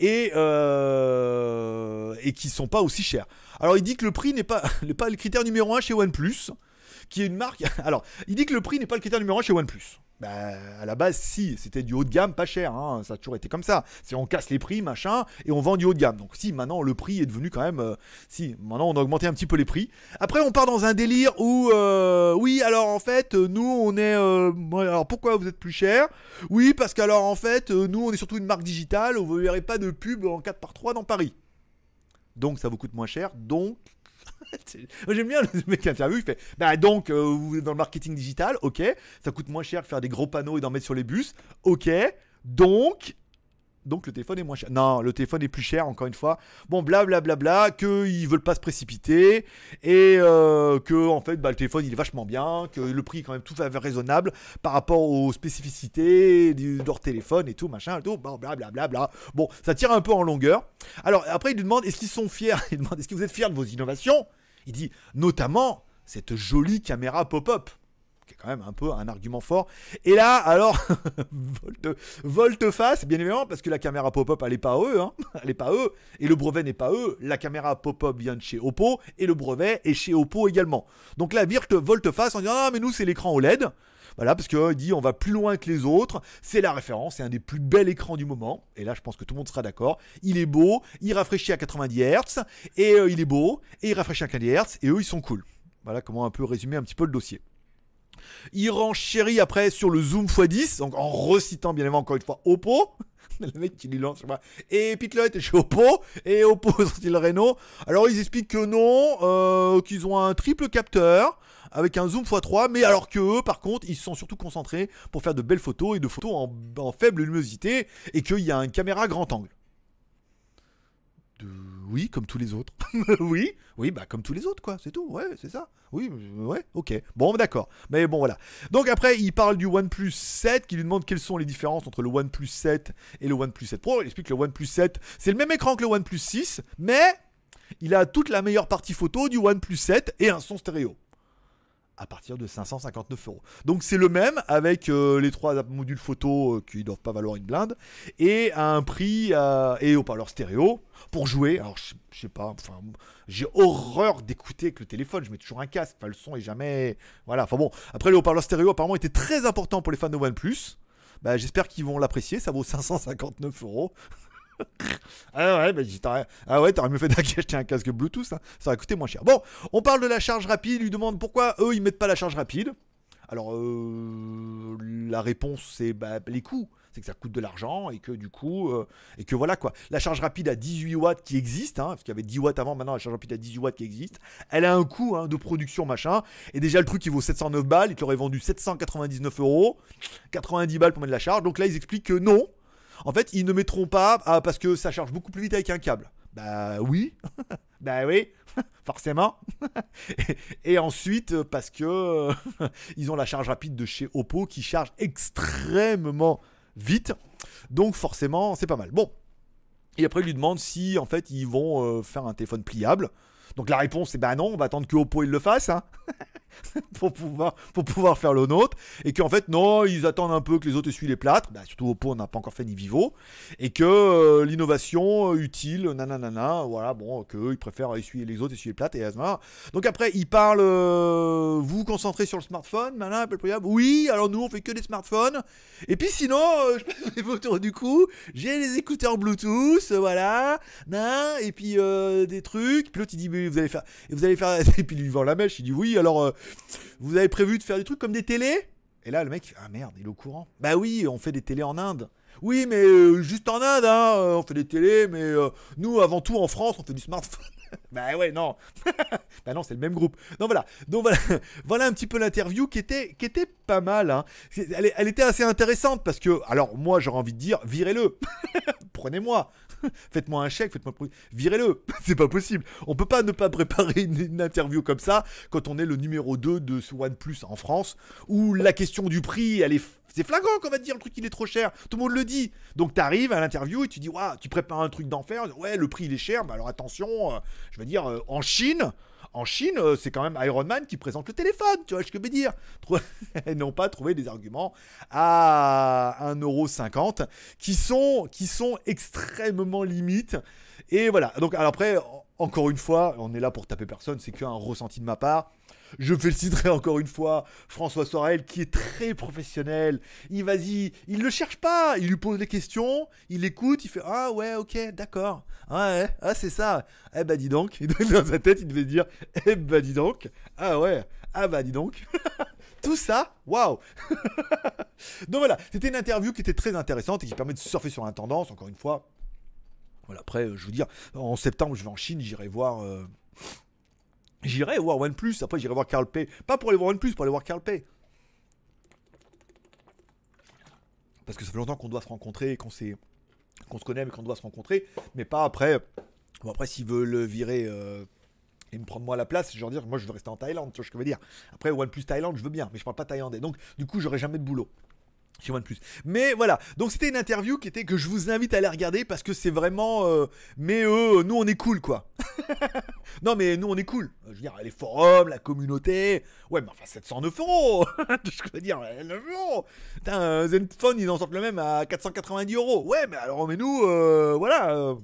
et, euh, et qui sont pas aussi chers. Alors, il dit que le prix n'est pas, pas le critère numéro 1 chez OnePlus, qui est une marque. Alors, il dit que le prix n'est pas le critère numéro 1 chez OnePlus. Bah, à la base, si, c'était du haut de gamme, pas cher, hein. ça a toujours été comme ça. C'est on casse les prix, machin, et on vend du haut de gamme. Donc si, maintenant le prix est devenu quand même, euh, si, maintenant on a augmenté un petit peu les prix. Après, on part dans un délire où, euh, oui, alors en fait, nous on est, euh, alors pourquoi vous êtes plus cher Oui, parce qu'alors en fait, nous on est surtout une marque digitale, vous verrez pas de pub en 4 par 3 dans Paris. Donc ça vous coûte moins cher, donc J'aime bien le mec qui interview, il fait Bah donc, euh, vous êtes dans le marketing digital, ok, ça coûte moins cher de faire des gros panneaux et d'en mettre sur les bus, ok, donc, donc le téléphone est moins cher. Non, le téléphone est plus cher, encore une fois. Bon, blablabla, bla, bla, veulent pas se précipiter, et euh, que, en fait, bah, le téléphone, il est vachement bien, que le prix est quand même tout à fait raisonnable par rapport aux spécificités de leur téléphone et tout, machin, tout, bon, blablabla. Bla, Bon, ça tire un peu en longueur. Alors, après, il lui demande, est-ce qu'ils sont fiers? Il demande, est-ce que vous êtes fiers de vos innovations? Il dit, notamment, cette jolie caméra pop-up quand même un peu un argument fort. Et là, alors, volte-face, bien évidemment, parce que la caméra pop-up, elle est pas eux, hein. elle est pas eux, et le brevet n'est pas eux. La caméra pop-up vient de chez Oppo, et le brevet est chez Oppo également. Donc là, Virt volte-face en disant, ah, mais nous, c'est l'écran OLED. Voilà, parce qu'il dit on va plus loin que les autres, c'est la référence, c'est un des plus bels écrans du moment. Et là, je pense que tout le monde sera d'accord. Il est beau, il rafraîchit à 90 Hz, et euh, il est beau, et il rafraîchit à 90 Hz, et eux, ils sont cool. Voilà comment un peu résumer un petit peu le dossier. Il renchérit après sur le zoom x10, donc en recitant bien évidemment encore une fois Oppo. le mec qui lui lance, et Pitloit est chez Oppo, et Oppo style Renault. Alors ils expliquent que non, euh, qu'ils ont un triple capteur avec un zoom x3, mais alors que eux, par contre, ils se sont surtout concentrés pour faire de belles photos et de photos en, en faible luminosité, et qu'il y a une caméra grand angle. Oui, comme tous les autres. oui, oui, bah comme tous les autres, quoi, c'est tout. Ouais, c'est ça. Oui, ouais, ok. Bon, d'accord. Mais bon, voilà. Donc après, il parle du OnePlus 7, qui lui demande quelles sont les différences entre le OnePlus 7 et le OnePlus 7 Pro. Il explique que le OnePlus 7, c'est le même écran que le OnePlus 6, mais il a toute la meilleure partie photo du OnePlus 7 et un son stéréo à partir de 559 euros. Donc c'est le même avec euh, les trois modules photo euh, qui ne doivent pas valoir une blinde et à un prix euh, et au parleur stéréo pour jouer. Alors je, sais pas, enfin j'ai horreur d'écouter avec le téléphone. Je mets toujours un casque. Enfin le son est jamais voilà. Enfin bon, après le haut-parleur stéréo apparemment était très important pour les fans de OnePlus. Bah, j'espère qu'ils vont l'apprécier. Ça vaut 559 euros. ah ouais, bah, t'aurais, ah ouais, mieux fait d'acheter un casque Bluetooth, hein. ça aurait coûté moins cher. Bon, on parle de la charge rapide, il lui demande pourquoi eux ils mettent pas la charge rapide. Alors euh, la réponse c'est bah, les coûts, c'est que ça coûte de l'argent et que du coup euh, et que voilà quoi. La charge rapide à 18 watts qui existe, hein, parce qu'il y avait 10 watts avant, maintenant la charge rapide à 18 watts qui existe, elle a un coût hein, de production machin. Et déjà le truc il vaut 709 balles, il t'aurait vendu 799 euros, 90 balles pour mettre la charge. Donc là ils expliquent que non, en fait, ils ne mettront pas ah, parce que ça charge beaucoup plus vite avec un câble. Bah oui, bah oui, forcément. et, ensuite, parce que ils ont la charge rapide de chez Oppo qui charge extrêmement vite. Donc forcément, c'est pas mal. Bon. Et après, il lui demande si en fait ils vont euh, faire un téléphone pliable. Donc la réponse est bah non, on va attendre que Oppo il le fasse. Hein. pour, pouvoir, pour pouvoir faire le nôtre. Et qu'en fait, non, ils attendent un peu que les autres essuient les plâtres. Bah, surtout Oppo, on n'a pas encore fait ni Vivo. Et que euh, l'innovation euh, utile, nanana, voilà, bon, qu'eux, ils préfèrent essuyer les autres, essuyer les plâtres. Et, voilà. Donc après, ils parlent, euh, vous concentrez sur le smartphone, nanana, Oui, alors nous, on fait que des smartphones. Et puis sinon, je passe les autour du coup, j'ai les écouteurs Bluetooth, voilà, nan, et puis des trucs. Puis l'autre, il dit, mais vous allez faire, vous allez faire, et puis lui vend la mèche, il dit, oui, alors vous avez prévu de faire des trucs comme des télés? Et là, le mec, ah merde, il est au courant. Bah oui, on fait des télés en Inde. Oui, mais euh, juste en Inde, hein, euh, on fait des télés, mais euh, nous, avant tout, en France, on fait du smartphone. bah ouais, non. bah non, c'est le même groupe. Donc voilà. Donc voilà, voilà un petit peu l'interview qui était, qui était pas mal. Hein. Elle, elle, était assez intéressante parce que, alors moi, j'aurais envie de dire, virez-le. Prenez-moi. Faites-moi un chèque, faites-moi virez-le. c'est pas possible. On peut pas ne pas préparer une, interview comme ça quand on est le numéro 2 de ce OnePlus en France où la question du prix, elle est c'est flagrant qu'on va dire le truc il est trop cher. Tout le monde le dit. Donc tu arrives à l'interview et tu dis waouh, tu prépares un truc d'enfer. Ouais, le prix il est cher. Bah alors attention, euh, je veux dire euh, en Chine, en Chine, euh, c'est quand même Iron Man qui présente le téléphone, tu vois ce que je veux dire Ils n'ont pas trouvé des arguments à 1,50€ qui sont, qui sont extrêmement limites. Et voilà, donc après, encore une fois, on est là pour taper personne, c'est qu'un ressenti de ma part. Je féliciterai encore une fois François Sorel qui est très professionnel. Il vas-y, il le cherche pas, il lui pose des questions, il écoute, il fait ah ouais ok d'accord, ah ouais ah c'est ça, eh bah dis donc, dans sa tête il devait dire eh bah dis donc, ah ouais ah bah dis donc. Tout ça, waouh Donc voilà, c'était une interview qui était très intéressante et qui permet de surfer sur la tendance, encore une fois. Voilà, après, je veux dire, en septembre, je vais en Chine, j'irai voir. Euh, J'irai voir OnePlus, après j'irai voir Carl Pay. Pas pour aller voir OnePlus, pour aller voir Carl Pay. Parce que ça fait longtemps qu'on doit se rencontrer, qu'on se connaît mais qu'on doit se rencontrer, mais pas après. Bon, après, s'il veut le virer euh, et me prendre moi la place, je veux dire, moi je veux rester en Thaïlande, tu vois ce que je veux dire. Après, OnePlus Thaïlande, je veux bien, mais je parle pas thaïlandais. Donc, du coup, j'aurai jamais de boulot chez OnePlus. Mais voilà, donc c'était une interview qui était que je vous invite à aller regarder parce que c'est vraiment. euh, mais eux, nous on est cool quoi. non mais nous on est cool. Je veux dire, les forums, la communauté. Ouais, mais enfin 709 euros. je veux dire, 9 euros. Putain, Zenfone ils en sortent le même à 490 euros. Ouais, mais alors, mais nous, euh, voilà.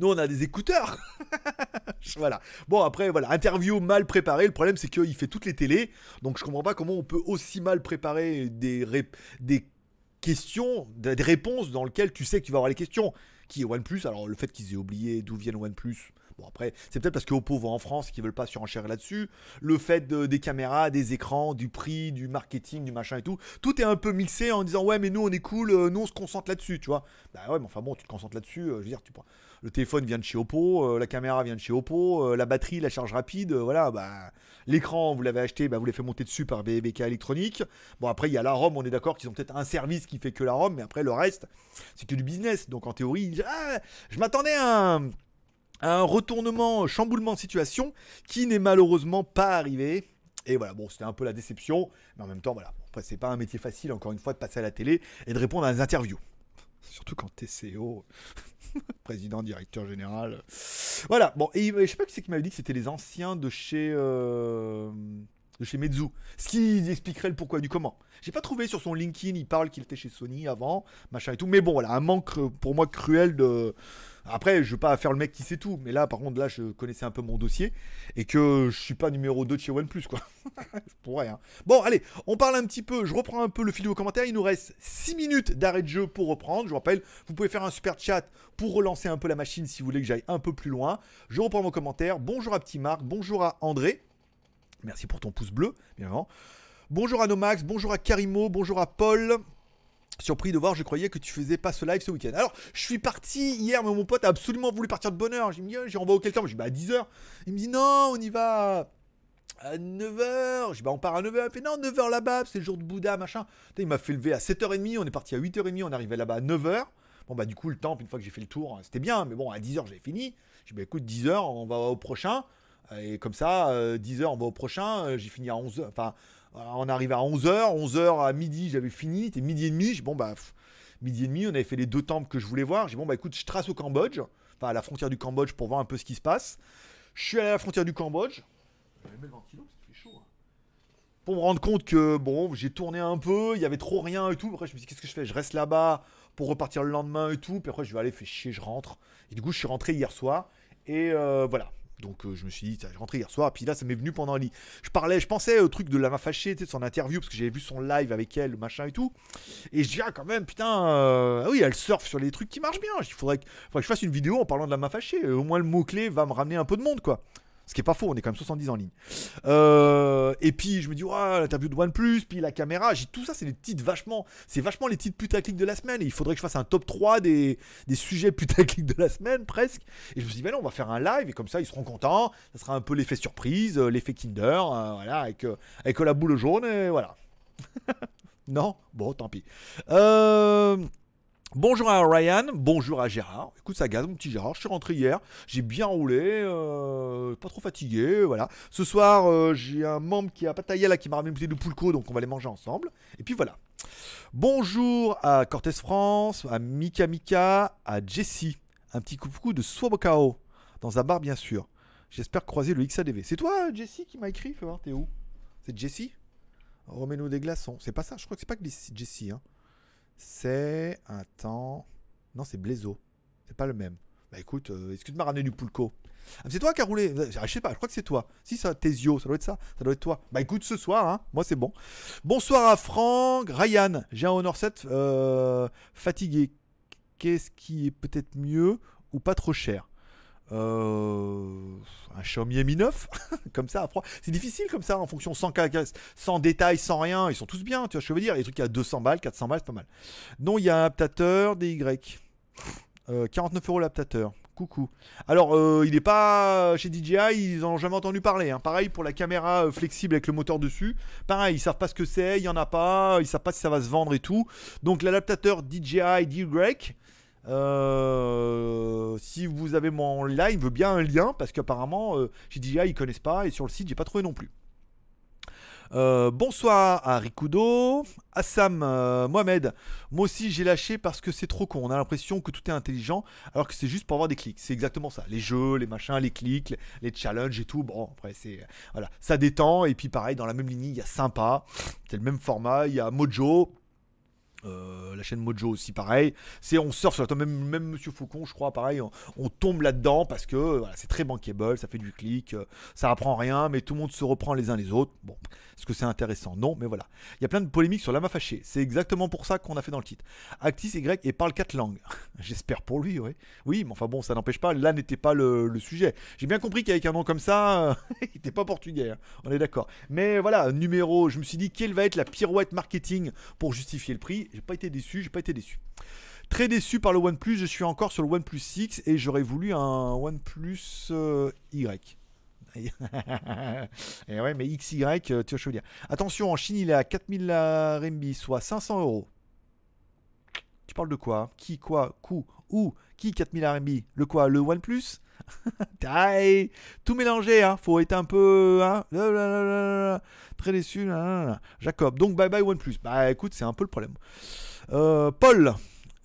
Nous, on a des écouteurs. voilà. Bon, après, voilà. Interview mal préparée. Le problème, c'est qu'il fait toutes les télés. Donc, je comprends pas comment on peut aussi mal préparer des, des questions, des réponses dans lesquelles tu sais que tu vas avoir les questions. Qui est OnePlus Alors, le fait qu'ils aient oublié d'où viennent OnePlus. Bon, après, c'est peut-être parce que Oppo va en France et qu'ils veulent pas surenchérir là-dessus. Le fait de- des caméras, des écrans, du prix, du marketing, du machin et tout. Tout est un peu mixé en disant, ouais, mais nous, on est cool, euh, nous, on se concentre là-dessus, tu vois. Bah ouais, mais enfin bon, tu te concentres là-dessus. euh, je veux dire, tu prends. Le téléphone vient de chez Oppo, euh, la caméra vient de chez Oppo, euh, la batterie, la charge rapide, euh, voilà, bah, l'écran, vous l'avez acheté, bah, vous l'avez fait monter dessus par BBK électronique. Bon, après, il y a la ROM, on est d'accord qu'ils ont peut-être un service qui fait que la ROM, mais après, le reste, c'est que du business. Donc, en théorie, ah, je m'attendais à un, à un retournement, chamboulement de situation qui n'est malheureusement pas arrivé. Et voilà, bon, c'était un peu la déception, mais en même temps, voilà. Après, c'est pas un métier facile, encore une fois, de passer à la télé et de répondre à des interviews. Surtout quand t'es CEO, président, directeur général. Voilà, bon, et je sais pas qui c'est qui m'avait dit que c'était les anciens de chez. euh, de chez Meizu. Ce qui expliquerait le pourquoi du comment. J'ai pas trouvé sur son LinkedIn, il parle qu'il était chez Sony avant, machin et tout. Mais bon, voilà, un manque euh, pour moi cruel de. Après, je veux pas faire le mec qui sait tout, mais là, par contre, là, je connaissais un peu mon dossier et que je suis pas numéro 2 de chez OnePlus, quoi. je pourrais, hein. Bon, allez, on parle un petit peu. Je reprends un peu le fil de vos commentaires. Il nous reste 6 minutes d'arrêt de jeu pour reprendre. Je vous rappelle, vous pouvez faire un super chat pour relancer un peu la machine si vous voulez que j'aille un peu plus loin. Je reprends vos commentaires. Bonjour à Petit Marc, bonjour à André. Merci pour ton pouce bleu, bien évidemment. Bonjour à Nomax, bonjour à Karimo, bonjour à Paul. Surpris de voir, je croyais que tu faisais pas ce live ce week-end. Alors, je suis parti hier, mais mon pote a absolument voulu partir de bonne heure. J'ai dit, j'ai envoyé au quel temps Je dis, bah à 10h. Il me dit, non, on y va à 9h. Je dis, bah on part à 9h. Il fait, non, 9h là-bas, c'est le jour de Bouddha, machin. Il m'a fait lever à 7h30, on est parti à 8h30, on arrivait là-bas à 9h. Bon, bah du coup, le temps, une fois que j'ai fait le tour, c'était bien, mais bon, à 10h, j'avais fini. Je dis, bah écoute, 10h, on va au prochain. Et comme ça, 10h, on va au prochain. Euh, J'ai fini à 11h. Enfin, euh, on arrive à 11h. 11h à midi, j'avais fini. C'était midi et demi. Bon, bah, midi et demi, on avait fait les deux temples que je voulais voir. J'ai bon, bah écoute, je trace au Cambodge. Enfin, à la frontière du Cambodge pour voir un peu ce qui se passe. Je suis allé à la frontière du Cambodge. Je vais mettre le fait chaud. hein. Pour me rendre compte que, bon, j'ai tourné un peu. Il y avait trop rien et tout. Après, je me suis qu'est-ce que je fais? Je reste là-bas pour repartir le lendemain et tout. Puis après, je vais aller, faire chier, je rentre. Et du coup, je suis rentré hier soir. Et euh, voilà. Donc euh, je me suis dit, je rentré hier soir, puis là ça m'est venu pendant le lit. Je parlais, je pensais au truc de la fâchée, tu sais, de son interview, parce que j'avais vu son live avec elle, machin et tout. Et je dis, ah quand même, putain, euh, ah oui, elle surfe sur les trucs qui marchent bien. Il faudrait que, je fasse une vidéo en parlant de la fâchée. Au moins le mot-clé va me ramener un peu de monde, quoi. Ce qui est pas faux, on est quand même 70 en ligne. Euh, et puis je me dis, ouais, l'interview de OnePlus, puis la caméra, j'ai tout ça, c'est des titres vachement, c'est vachement les titres putaclic de la semaine. Et il faudrait que je fasse un top 3 des, des sujets putaclic de la semaine, presque. Et je me suis dit, ben non, on va faire un live, et comme ça, ils seront contents. Ça sera un peu l'effet surprise, euh, l'effet Kinder, euh, voilà, avec, avec la boule jaune, et voilà. non? Bon, tant pis. Euh. Bonjour à Ryan, bonjour à Gérard. Écoute, ça gaz, mon petit Gérard. Je suis rentré hier, j'ai bien roulé, euh, pas trop fatigué, voilà. Ce soir, euh, j'ai un membre qui a Pattaya là qui m'a ramené une bouteille de Poulco, donc on va les manger ensemble. Et puis voilà. Bonjour à Cortez France, à Mika Mika, à Jessie. Un petit coucou de Swabokao, dans un bar bien sûr. J'espère croiser le XADV. C'est toi, Jessie, qui m'a écrit Fais voir, t'es où? C'est Jessie? Remets-nous des glaçons. C'est pas ça, je crois que c'est pas que Jessie, hein. C'est. Attends. Non, c'est Blaiseau. C'est pas le même. Bah écoute, que tu m'as ramené du Poulco? Ah, C'est toi qui as roulé Ah, Je sais pas, je crois que c'est toi. Si, ça, Tésio, ça doit être ça. Ça doit être toi. Bah écoute, ce soir, hein, moi c'est bon. Bonsoir à Franck, Ryan. J'ai un Honor 7 euh, fatigué. Qu'est-ce qui est peut-être mieux ou pas trop cher? Euh, un Xiaomi Mi 9 comme ça à froid. C'est difficile comme ça en fonction sans, sans sans rien. Ils sont tous bien, tu vois ce que je veux dire. Les trucs à 200 balles, 400 balles, c'est pas mal. Non, il y a un adaptateur DY. Euh, 49 euros l'adaptateur. Coucou. Alors, euh, il n'est pas chez DJI, ils en ont jamais entendu parler. hein. Pareil pour la caméra euh, flexible avec le moteur dessus. Pareil, ils savent pas ce que c'est, il y en a pas, ils savent pas si ça va se vendre et tout. Donc l'adaptateur DJI DY, Euh, si vous avez mon live, bien un lien parce qu'apparemment euh, j'ai dit ah ils connaissent pas et sur le site j'ai pas trouvé non plus. Euh, bonsoir à Rikudo, Assam, Mohamed. Moi aussi j'ai lâché parce que c'est trop con. On a l'impression que tout est intelligent alors que c'est juste pour avoir des clics. C'est exactement ça. Les jeux, les machins, les clics, les, challenges et tout. Bon après c'est voilà, ça détend et puis pareil dans la même ligne il y a sympa, c'est le même format. Il y a Mojo. Euh, la chaîne Mojo aussi pareil. C'est on surfe sur même même Monsieur Faucon, je crois, pareil. On, tombe là-dedans parce que c'est très bankable, ça fait du clic, euh, ça apprend rien, mais tout le monde se reprend les uns les autres. Bon, est-ce que c'est intéressant? Non, mais voilà. Il y a plein de polémiques sur Lama Fâché. C'est exactement pour ça qu'on a fait dans le titre. Actis est grec et parle quatre langues. J'espère pour lui, oui. Oui, mais enfin bon, ça n'empêche pas. Là n'était pas le, sujet. J'ai bien compris qu'avec un nom comme ça, il n'était pas portugais. Hein. On est d'accord. Mais voilà, numéro. Je me suis dit quelle va être la pirouette marketing pour justifier le prix? J'ai pas été déçu, j'ai pas été déçu. Très déçu par le OnePlus, je suis encore sur le OnePlus 6 et j'aurais voulu un OnePlus euh, Y. et ouais, mais XY, euh, tu vois, je veux dire. Attention, en Chine, il est à 4000 RMB, soit 500 euros. Tu parles de quoi? Qui, quoi, coup, où Qui 4000 RMB Le quoi? Le OnePlus? tout mélangé, hein. Faut être un peu, hein. Très déçu, Jacob. Donc bye bye OnePlus. Bah écoute, c'est un peu le problème. Euh, Paul,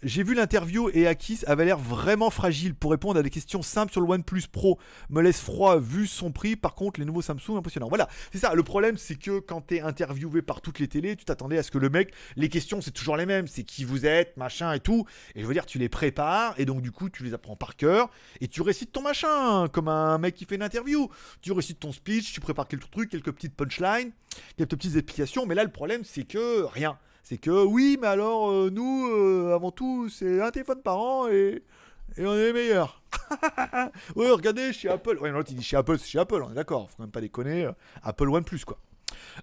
j'ai vu l'interview et Akis avait l'air vraiment fragile pour répondre à des questions simples sur le OnePlus Pro. Me laisse froid vu son prix. Par contre, les nouveaux Samsung, impressionnant. Voilà, c'est ça. Le problème, c'est que quand t'es interviewé par toutes les télés, tu t'attendais à ce que le mec, les questions, c'est toujours les mêmes. C'est qui vous êtes, machin et tout. Et je veux dire, tu les prépares et donc du coup, tu les apprends par cœur et tu récites ton machin comme un mec qui fait une interview. Tu récites ton speech, tu prépares quelques trucs, quelques petites punchlines, quelques petites explications. Mais là, le problème, c'est que rien c'est que oui, mais alors euh, nous, euh, avant tout, c'est un téléphone par an et, on est les meilleurs. oui, regardez, chez Apple. Ouais, non, il dit chez Apple, c'est chez Apple, on est d'accord, faut quand même pas déconner. Apple OnePlus, quoi.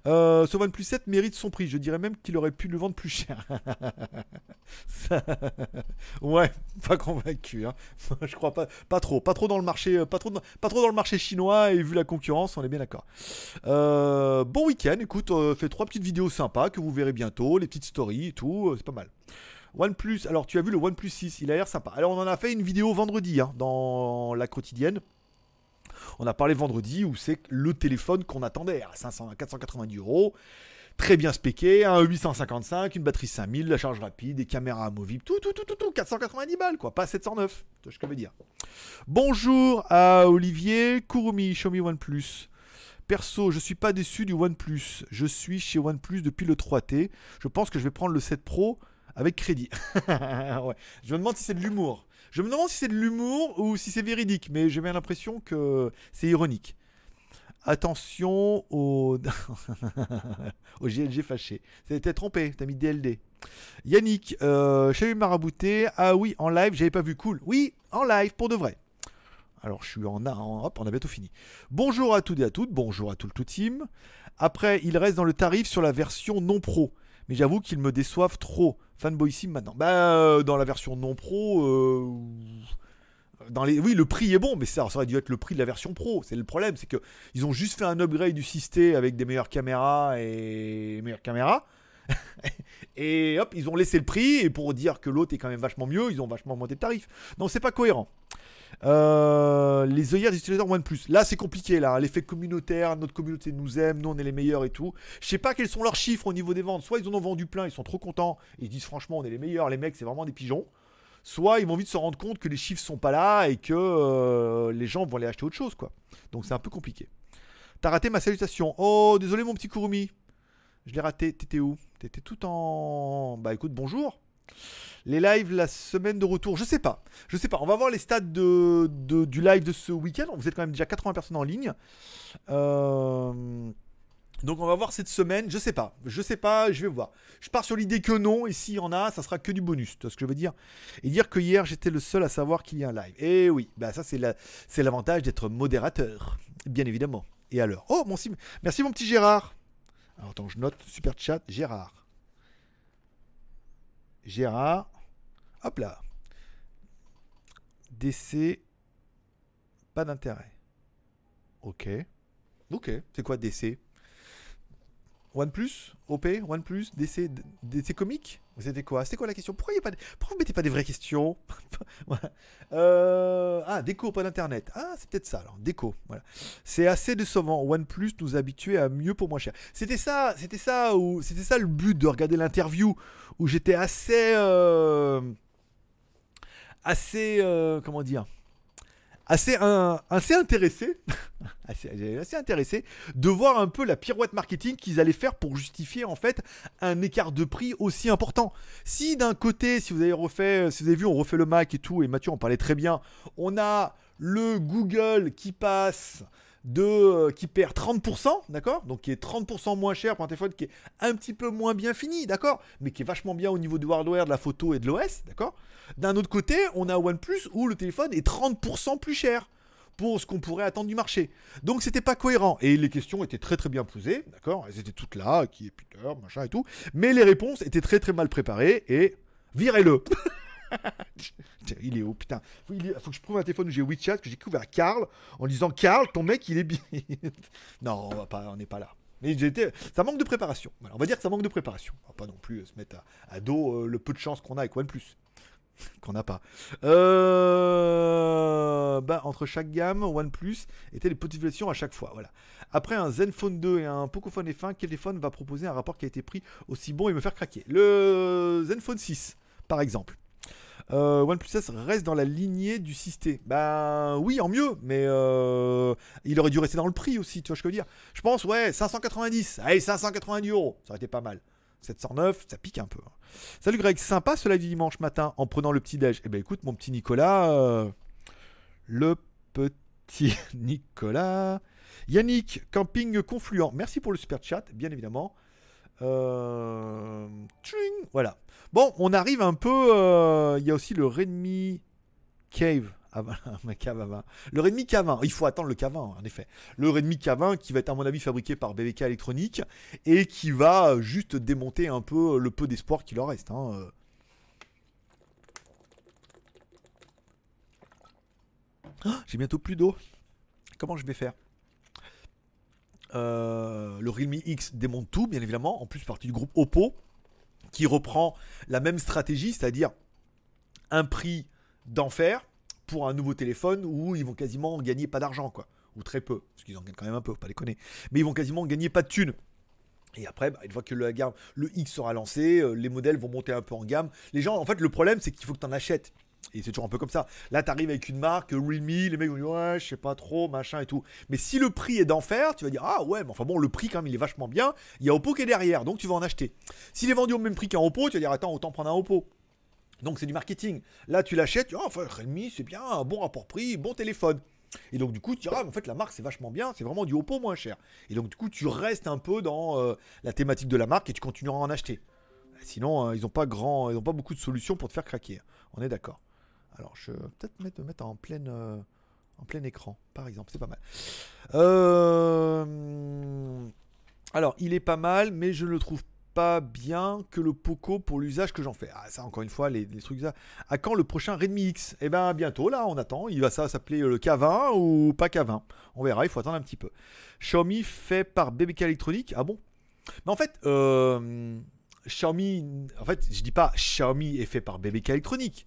Euh, ce OnePlus 7 mérite son prix. Je dirais même qu'il aurait pu le vendre plus cher. Ouais, pas convaincu. Hein. Je crois pas, pas trop, pas trop dans le marché, euh, pas trop, dans le marché chinois et vu la concurrence, on est bien d'accord. Euh, bon week-end. Écoute, euh, fais trois petites vidéos sympas que vous verrez bientôt, les petites stories et tout, c'est pas mal. OnePlus, alors tu as vu le OnePlus 6, il a l'air sympa. Alors on en a fait une vidéo vendredi hein, dans la quotidienne. On a parlé vendredi où c'est le téléphone qu'on attendait à 500, 490 euros. Très bien spéqué, un 855, une batterie 5000, la charge rapide, des caméras amovibles, tout, tout, tout, tout, tout, 490 balles, quoi, pas 709, ce que je veux dire. Bonjour à Olivier, Kurumi, Xiaomi OnePlus. Perso, je suis pas déçu du OnePlus. Je suis chez OnePlus depuis le 3T. Je pense que je vais prendre le 7 Pro avec crédit. Je me demande si c'est de l'humour. Je me demande si c'est de l'humour ou si c'est véridique, mais j'ai bien l'impression que c'est ironique. Attention au, au GLG fâché. C'était trompé, t'as mis DLD. Yannick, euh, eu Marabouté. Ah oui, en live, j'avais pas vu. Cool. Oui, en live, pour de vrai. Alors, je suis en, en. Hop, on a bientôt fini. Bonjour à toutes et à toutes. Bonjour à tout le tout team. Après, il reste dans le tarif sur la version non pro j'avoue qu'ils me déçoivent trop. Fanboy maintenant. Bah, euh, dans la version non pro. Euh, dans les... Oui, le prix est bon, mais ça, ça aurait dû être le prix de la version pro. C'est le problème, c'est que ils ont juste fait un upgrade du système avec des meilleures caméras et meilleures caméras. et hop, ils ont laissé le prix, et pour dire que l'autre est quand même vachement mieux, ils ont vachement augmenté le tarif. Non, c'est pas cohérent. Euh, les œillères des utilisateurs OnePlus. Là, c'est compliqué, là. L'effet communautaire, notre communauté nous aime, nous on est les meilleurs et tout. Je sais pas quels sont leurs chiffres au niveau des ventes. Soit ils en ont vendu plein, ils sont trop contents, ils disent franchement, on est les meilleurs, les mecs, c'est vraiment des pigeons. Soit ils vont vite se rendre compte que les chiffres sont pas là et que euh, les gens vont aller acheter autre chose, quoi. Donc c'est un peu compliqué. T'as raté ma salutation. Oh, désolé, mon petit Kurumi. Je l'ai raté. T'étais où? T'étais tout en. Bah écoute, bonjour. Les lives la semaine de retour, je sais pas. Je sais pas. On va voir les stats de, du live de ce week-end. Vous êtes quand même déjà 80 personnes en ligne. Euh, donc on va voir cette semaine. Je sais pas. Je sais pas. Je vais voir. Je pars sur l'idée que non. Et s'il y en a, ça sera que du bonus. Tu vois ce que je veux dire? Et dire que hier j'étais le seul à savoir qu'il y a un live. Et eh oui. Bah ça c'est l'avantage d'être modérateur. Bien évidemment. Et alors? Oh mon Merci mon petit Gérard. Alors attends, je note super chat Gérard. Gérard. Hop là. DC. Pas d'intérêt. Ok. Ok. C'est quoi DC OnePlus OP OnePlus DC DC Comics C'était quoi? C'était quoi la question? Pourquoi, y pas de... Pourquoi vous mettez pas des vraies questions? Euh... Ah, déco, pas d'internet. Ah, c'est peut-être ça alors. Déco, voilà. C'est assez décevant. OnePlus nous habituait à mieux pour moins cher. C'était ça, c'était ça, ou c'était ça le but de regarder l'interview où j'étais assez, euh... assez, euh... comment dire? Assez, intéressé, intéressé de voir un peu la pirouette marketing qu'ils allaient faire pour justifier en fait un écart de prix aussi important. Si d'un côté, si vous avez refait, si vous avez vu, on refait le Mac et tout, et Mathieu en parlait très bien, on a le Google qui passe de euh, qui perd 30%, d'accord? Donc qui est 30% moins cher pour un téléphone qui est un petit peu moins bien fini, d'accord? Mais qui est vachement bien au niveau du hardware, de la photo et de l'OS, d'accord? D'un autre côté, on a OnePlus où le téléphone est 30% plus cher pour ce qu'on pourrait attendre du marché. Donc c'était pas cohérent. Et les questions étaient très très bien posées, d'accord? Elles étaient toutes là, qui est Peter, machin et tout, mais les réponses étaient très très mal préparées et virez-le. il est où Putain, il faut que je prouve un téléphone où j'ai WeChat, que j'ai couvert Karl en disant Karl, ton mec il est bien. non, on n'est pas là. Mais ça manque de préparation. on va dire que ça manque de préparation. On va pas non plus se mettre à, dos euh, le peu de chance qu'on a avec OnePlus. qu'on n'a pas. Euh, bah, entre chaque gamme, OnePlus était les petites versions à chaque fois. Voilà. Après un Zenfone 2 et un Pocophone F1, quel téléphone va proposer un rapport qui a été pris aussi bon et me faire craquer? Le Zenfone 6, par exemple. Euh, OnePlus 6 reste dans la lignée du 6T. Ben oui, en mieux, mais euh, il aurait dû rester dans le prix aussi, tu vois ce que je veux dire. Je pense, ouais, 590. Allez, 590 euros, ça aurait été pas mal. 709, ça pique un peu. Salut Greg, sympa ce live du dimanche matin en prenant le petit déj. Eh ben écoute, mon petit Nicolas, euh, le petit Nicolas. Yannick, camping confluent. Merci pour le super chat, bien évidemment. Euh... Voilà. Bon, on arrive un peu. Euh, il y a aussi le Redmi Cave. Ah, le Redmi K20, il faut attendre le K20 en effet. Le Redmi K20 qui va être à mon avis fabriqué par BBK Electronics et qui va juste démonter un peu le peu d'espoir qu'il leur reste. Hein. Ah, j'ai bientôt plus d'eau. Comment je vais faire? Euh, le Realme X démonte tout, bien évidemment, en plus partie du groupe Oppo, qui reprend la même stratégie, c'est-à-dire un prix d'enfer pour un nouveau téléphone où ils vont quasiment gagner pas d'argent, quoi. Ou très peu, parce qu'ils en gagnent quand même un peu, faut pas déconner. Mais ils vont quasiment gagner pas de thunes. Et après, bah, une fois que le, le X sera lancé, euh, les modèles vont monter un peu en gamme. Les gens, en fait, le problème, c'est qu'il faut que tu en achètes. Et c'est toujours un peu comme ça. Là, tu arrives avec une marque, Realme, les mecs vont dire ouais, je sais pas trop, machin et tout. Mais si le prix est d'enfer, tu vas dire ah ouais, mais enfin bon, le prix quand même il est vachement bien. Il y a Oppo qui est derrière, donc tu vas en acheter. S'il est vendu au même prix qu'un Oppo, tu vas dire attends, autant prendre un Oppo. Donc c'est du marketing. Là, tu l'achètes, tu dis oh, enfin Realme, c'est bien, bon rapport prix, bon téléphone. Et donc du coup, tu diras, en fait, la marque c'est vachement bien, c'est vraiment du Oppo moins cher. Et donc du coup, tu restes un peu dans euh, la thématique de la marque et tu continueras à en acheter. Sinon, euh, ils n'ont pas grand, ils ont pas beaucoup de solutions pour te faire craquer. On est d'accord. Alors, je vais peut-être mettre, mettre en. Euh, en plein écran, par exemple, c'est pas mal. Euh, alors, il est pas mal, mais je ne le trouve pas bien que le Poco pour l'usage que j'en fais. Ah, ça, encore une fois, les, trucs ça. À quand le prochain Redmi X? Eh bien, bientôt, là, on attend. Il va ça s'appeler le K20 ou pas K20 On verra, il faut attendre un petit peu. Xiaomi fait par BBK Electronics. Ah bon? Mais en fait, euh, Xiaomi, en fait, je dis pas Xiaomi est fait par BBK Electronics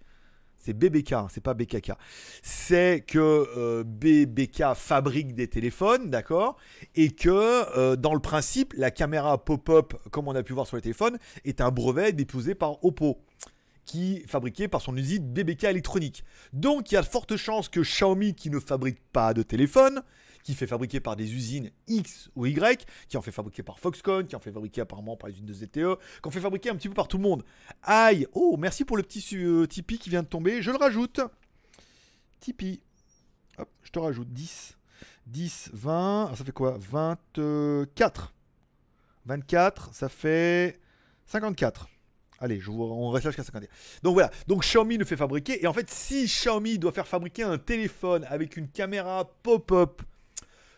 c'est BBK, c'est pas BKK. C'est que euh, BBK fabrique des téléphones, d'accord Et que euh, dans le principe, la caméra pop-up, comme on a pu voir sur les téléphones, est un brevet déposé par Oppo qui est fabriqué par son usine BBK électronique. Donc il y a de fortes chances que Xiaomi, qui ne fabrique pas de téléphone, qui fait fabriquer par des usines X ou Y, qui en fait fabriquer par Foxconn, qui en fait fabriquer apparemment par les usines de ZTE, qui en fait fabriquer un petit peu par tout le monde. Aïe Oh, merci pour le petit euh, Tipeee qui vient de tomber. Je le rajoute. Tipeee. Hop, je te rajoute 10. 10, 20. ça fait quoi? 24. 24, ça fait 54. Allez, je vous, on reste là jusqu'à 51. Donc voilà, donc Xiaomi ne fait fabriquer. Et en fait, si Xiaomi doit faire fabriquer un téléphone avec une caméra pop-up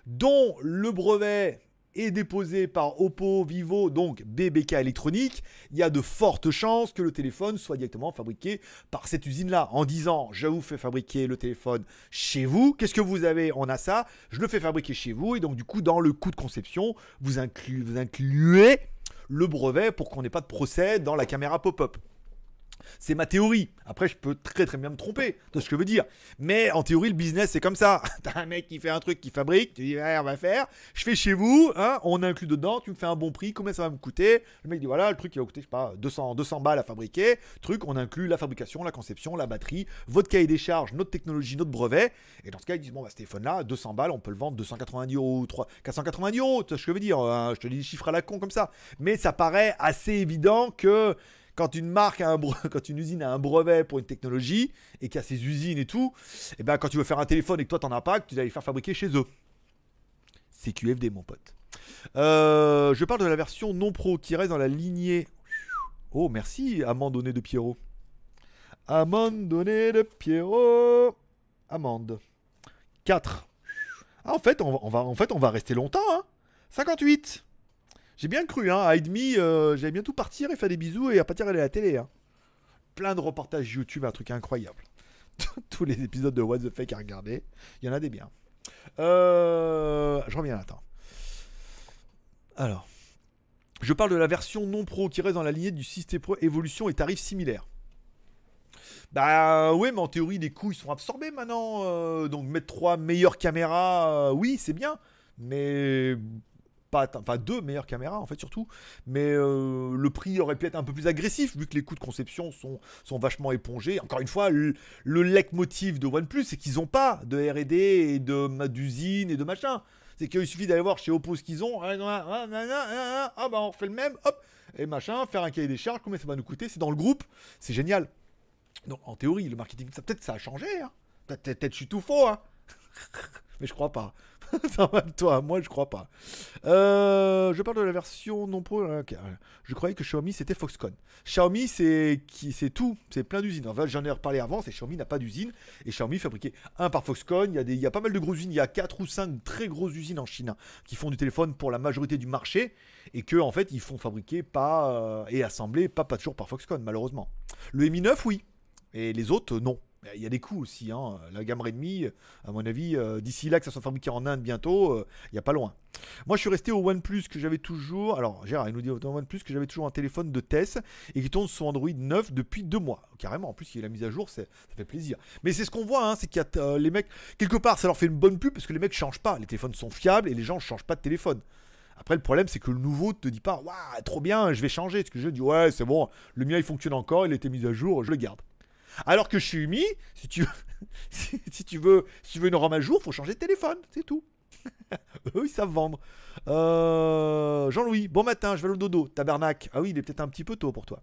dont le brevet est déposé par Oppo, Vivo, donc BBK électronique, il y a de fortes chances que le téléphone soit directement fabriqué par cette usine-là. En disant, je vous fais fabriquer le téléphone chez vous, qu'est-ce que vous avez? On a ça, je le fais fabriquer chez vous, et donc du coup, dans le coût de conception, vous, vous incluez le brevet pour qu'on n'ait pas de procès dans la caméra pop-up. C'est ma théorie. Après, je peux très très bien me tromper de ce que je veux dire. Mais en théorie, le business, c'est comme ça. T'as un mec qui fait un truc, qui fabrique, tu dis, on va faire. Je fais chez vous, hein, on inclut dedans, tu me fais un bon prix, combien ça va me coûter? Le mec dit, voilà, le truc, il va coûter, je sais pas, 200, 200 balles à fabriquer. Truc, on inclut la fabrication, la conception, la batterie, votre cahier des charges, notre technologie, notre brevet. Et dans ce cas, ils disent, bon, bah, ce téléphone-là, 200 balles, on peut le vendre 290 euros, 3, 490 euros. Tu sais ce que je veux dire hein, Je te dis des chiffres à la con comme ça. Mais ça paraît assez évident que quand une marque a un quand une usine a un brevet pour une technologie et qu'il y a ses usines et tout, et eh ben quand tu veux faire un téléphone et que toi t'en as pas, tu vas les faire fabriquer chez eux. C'est QFD mon pote. Euh, je parle de la version non pro qui reste dans la lignée. Oh merci Amandonné de Pierrot. Amandonné de Pierrot. Amande. 4. Ah, en fait, on va, en fait, on va rester longtemps. Hein 58. J'ai bien cru, hein. À euh, j'allais bientôt partir et faire des bisous et à partir aller à la télé. Hein. Plein de reportages YouTube, un truc incroyable. Tous les épisodes de What the Fake à regarder. Il y en a des biens. Euh, je reviens, attends. Alors. Je parle de la version non pro qui reste dans la lignée du système pro évolution et tarifs similaires. Bah ouais, mais en théorie, les coûts ils sont absorbés maintenant. Euh, donc mettre trois meilleures caméras, oui, c'est bien. Mais enfin deux meilleures caméras en fait surtout, mais euh, le prix aurait pu être un peu plus agressif vu que les coûts de conception sont, sont vachement épongés. Encore une fois, le, le leitmotiv de OnePlus, c'est qu'ils n'ont pas de R&D et de d'usine et de machin. C'est qu'il suffit d'aller voir chez Oppo ce qu'ils ont. Ah, ah bah on refait le même, hop, et machin, faire un cahier des charges, combien ça va nous coûter C'est dans le groupe, c'est génial. Donc en théorie, le marketing, ça peut-être ça a changé. Hein. Peut-être je suis tout faux, hein. mais je crois pas. toi, moi je crois pas. Euh, je parle de la version non pro. Je croyais que Xiaomi c'était Foxconn. Xiaomi c'est qui c'est tout, c'est plein d'usines. En fait, j'en ai reparlé avant, c'est Xiaomi n'a pas d'usine et Xiaomi fabriqué un par Foxconn. Il y a des, il y a pas mal de grosses usines, il y a 4 ou 5 très grosses usines en Chine hein, qui font du téléphone pour la majorité du marché et que en fait ils font fabriquer pas euh, et assembler pas pas toujours par Foxconn malheureusement. Le Mi 9 oui et les autres non. Il y a des coûts aussi. Hein. La gamme Redmi, à mon avis, euh, d'ici là que ça soit fabriqué en Inde bientôt, euh, il n'y a pas loin. Moi, je suis resté au OnePlus que j'avais toujours. Alors, Gérard, il nous dit au OnePlus que j'avais toujours un téléphone de test et qui tourne sur Android 9 depuis deux mois. Carrément, en plus, il y a la mise à jour, ça fait plaisir. Mais c'est ce qu'on voit, hein, c'est qu'il y a euh, les mecs. Quelque part, ça leur fait une bonne pub parce que les mecs changent pas. Les téléphones sont fiables et les gens ne changent pas de téléphone. Après, le problème, c'est que le nouveau te dit pas, waouh, trop bien, je vais changer. Ce que je dis, ouais, c'est bon, le mien il fonctionne encore, il a été mis à jour, je le garde. Alors que chez Umi, si tu, si, tu veux, si tu veux une ROM à jour, faut changer de téléphone, c'est tout. Eux, ils savent vendre. Euh, Jean-Louis, bon matin, je vais le dodo. Tabernac. Ah oui, il est peut-être un petit peu tôt pour toi.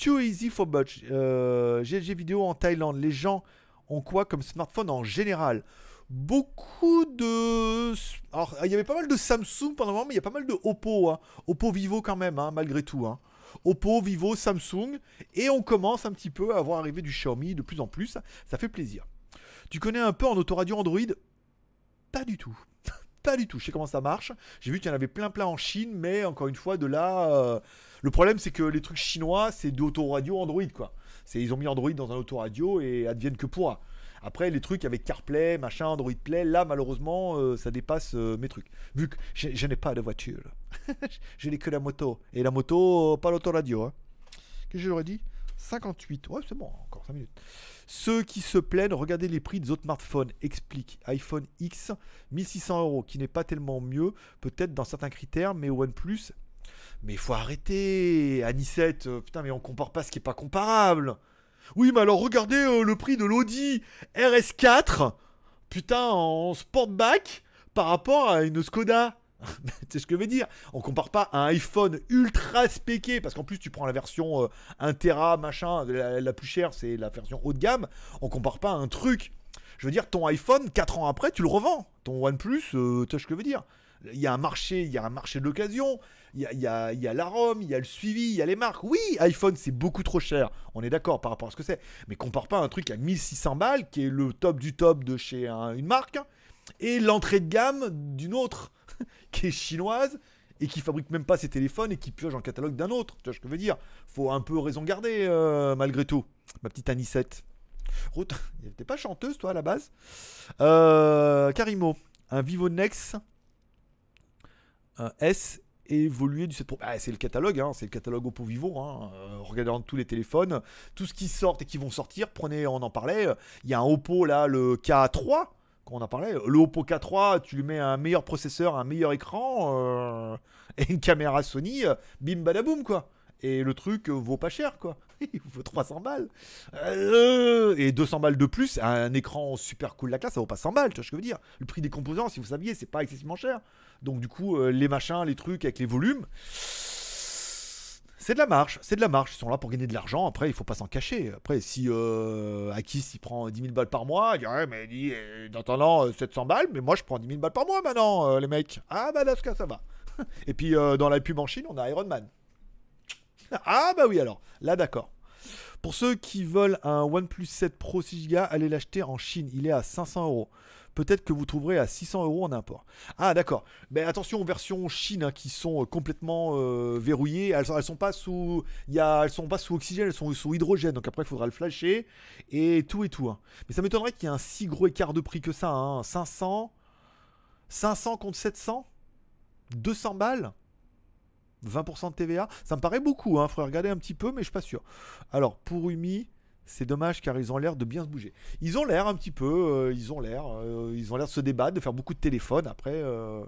Too easy for Butch. Euh, GLG vidéo en Thaïlande. Les gens ont quoi comme smartphone en général? Beaucoup de. Alors, il y avait pas mal de Samsung pendant un moment, mais il y a pas mal de Oppo. Hein. Oppo Vivo quand même, hein, malgré tout. Hein. Oppo, Vivo, Samsung. Et on commence un petit peu à avoir arrivé du Xiaomi de plus en plus. Ça fait plaisir. Tu connais un peu en autoradio Android? Pas du tout. pas du tout. Je sais comment ça marche. J'ai vu qu'il y en avait plein plein en Chine, mais encore une fois, de là. Euh, le problème, c'est que les trucs chinois, c'est d'autoradio Android, quoi. Ils ont mis Android dans un autoradio et adviennent que pour. Après, les trucs avec CarPlay, machin, Android Play, là, malheureusement, euh, ça dépasse euh, mes trucs. Vu que je, n'ai pas de voiture. je n'ai que la moto. Et la moto, pas l'autoradio. Hein. Qu'est-ce que j'aurais dit? 58. Ouais, c'est bon, encore 5 minutes. Ceux qui se plaignent, regardez les prix des autres smartphones. Explique. iPhone X, 1600 euros, qui n'est pas tellement mieux, peut-être dans certains critères, mais OnePlus. Mais il faut arrêter. Anisette, euh, putain, mais on compare pas ce qui est pas comparable. Oui, mais alors regardez euh, le prix de l'Audi RS4, putain, en sportback, par rapport à une Skoda. c'est ce que je veux dire. On compare pas un iPhone ultra spéqué, parce qu'en plus tu prends la version 1 euh, Tera, machin, la, plus chère, c'est la version haut de gamme. On compare pas un truc. Je veux dire, ton iPhone, 4 ans après, tu le revends. Ton OnePlus, euh, tu sais ce que je veux dire. Il y a un marché, il y a un marché de l'occasion il y a, y, il y a le suivi, il y a les marques. Oui, iPhone, c'est beaucoup trop cher. On est d'accord par rapport à ce que c'est. Mais compare pas un truc à 1600 balles, qui est le top du top de chez une marque, et l'entrée de gamme d'une autre qui est chinoise et qui fabrique même pas ses téléphones et qui pioche en catalogue d'un autre. Tu vois ce que je veux dire? Faut un peu raison garder euh, malgré tout. Ma petite Anisette. Ruth, t'es pas chanteuse toi à la base euh, Karimo, un Vivo Nex un S évolué du 7 Pro. Ah, c'est le catalogue, hein, c'est le catalogue Oppo Vivo. Hein, euh, regardez tous les téléphones, tout ce qui sort et qui vont sortir. Prenez, on en parlait. Il y a un Oppo là, le K3 qu'on en parlait. Le Oppo K3, tu lui mets un meilleur processeur, un meilleur écran euh, et une caméra Sony, bim badaboum quoi. Et le truc vaut pas cher quoi. Il vaut 300 balles. Euh, et 200 balles de plus, un écran super cool la classe, ça vaut pas 100 balles, tu vois ce que je veux dire. Le prix des composants, si vous saviez, c'est pas excessivement cher. Donc du coup, euh, les machins, les trucs avec les volumes, c'est de la marche, c'est de la marche. Ils sont là pour gagner de l'argent. Après, il faut pas s'en cacher. Après, si euh, Akis il prend 10 000 balles par mois, il dit ouais, mais dit, euh, dans 700 balles, mais moi je prends 10 000 balles par mois maintenant, euh, les mecs. Ah bah là, ça va. Et puis dans la pub en Chine, on a Iron Man. ah bah oui alors, là d'accord. Pour ceux qui veulent un OnePlus 7 Pro 6 Go, allez l'acheter en Chine. Il est à 500 euros peut-être que vous trouverez à 600 euros en import. Ah d'accord. Mais attention aux versions Chine hein, qui sont euh, complètement euh, verrouillées. Elles, elles sont pas sous, elles sont pas sous oxygène, elles sont sous hydrogène. Donc après il faudra le flasher et tout et tout. Hein. Mais ça m'étonnerait qu'il y ait un si gros écart de prix que ça. 500, hein. 500 contre 700, 200 balles. 20% de TVA, ça me paraît beaucoup, hein. faudrait regarder un petit peu, mais je suis pas sûr. Alors, pour Umi, c'est dommage car ils ont l'air de bien se bouger. Ils ont l'air un petit peu, euh, ils ont l'air, euh, ils ont l'air de se débattre, de faire beaucoup de téléphones. Après, euh,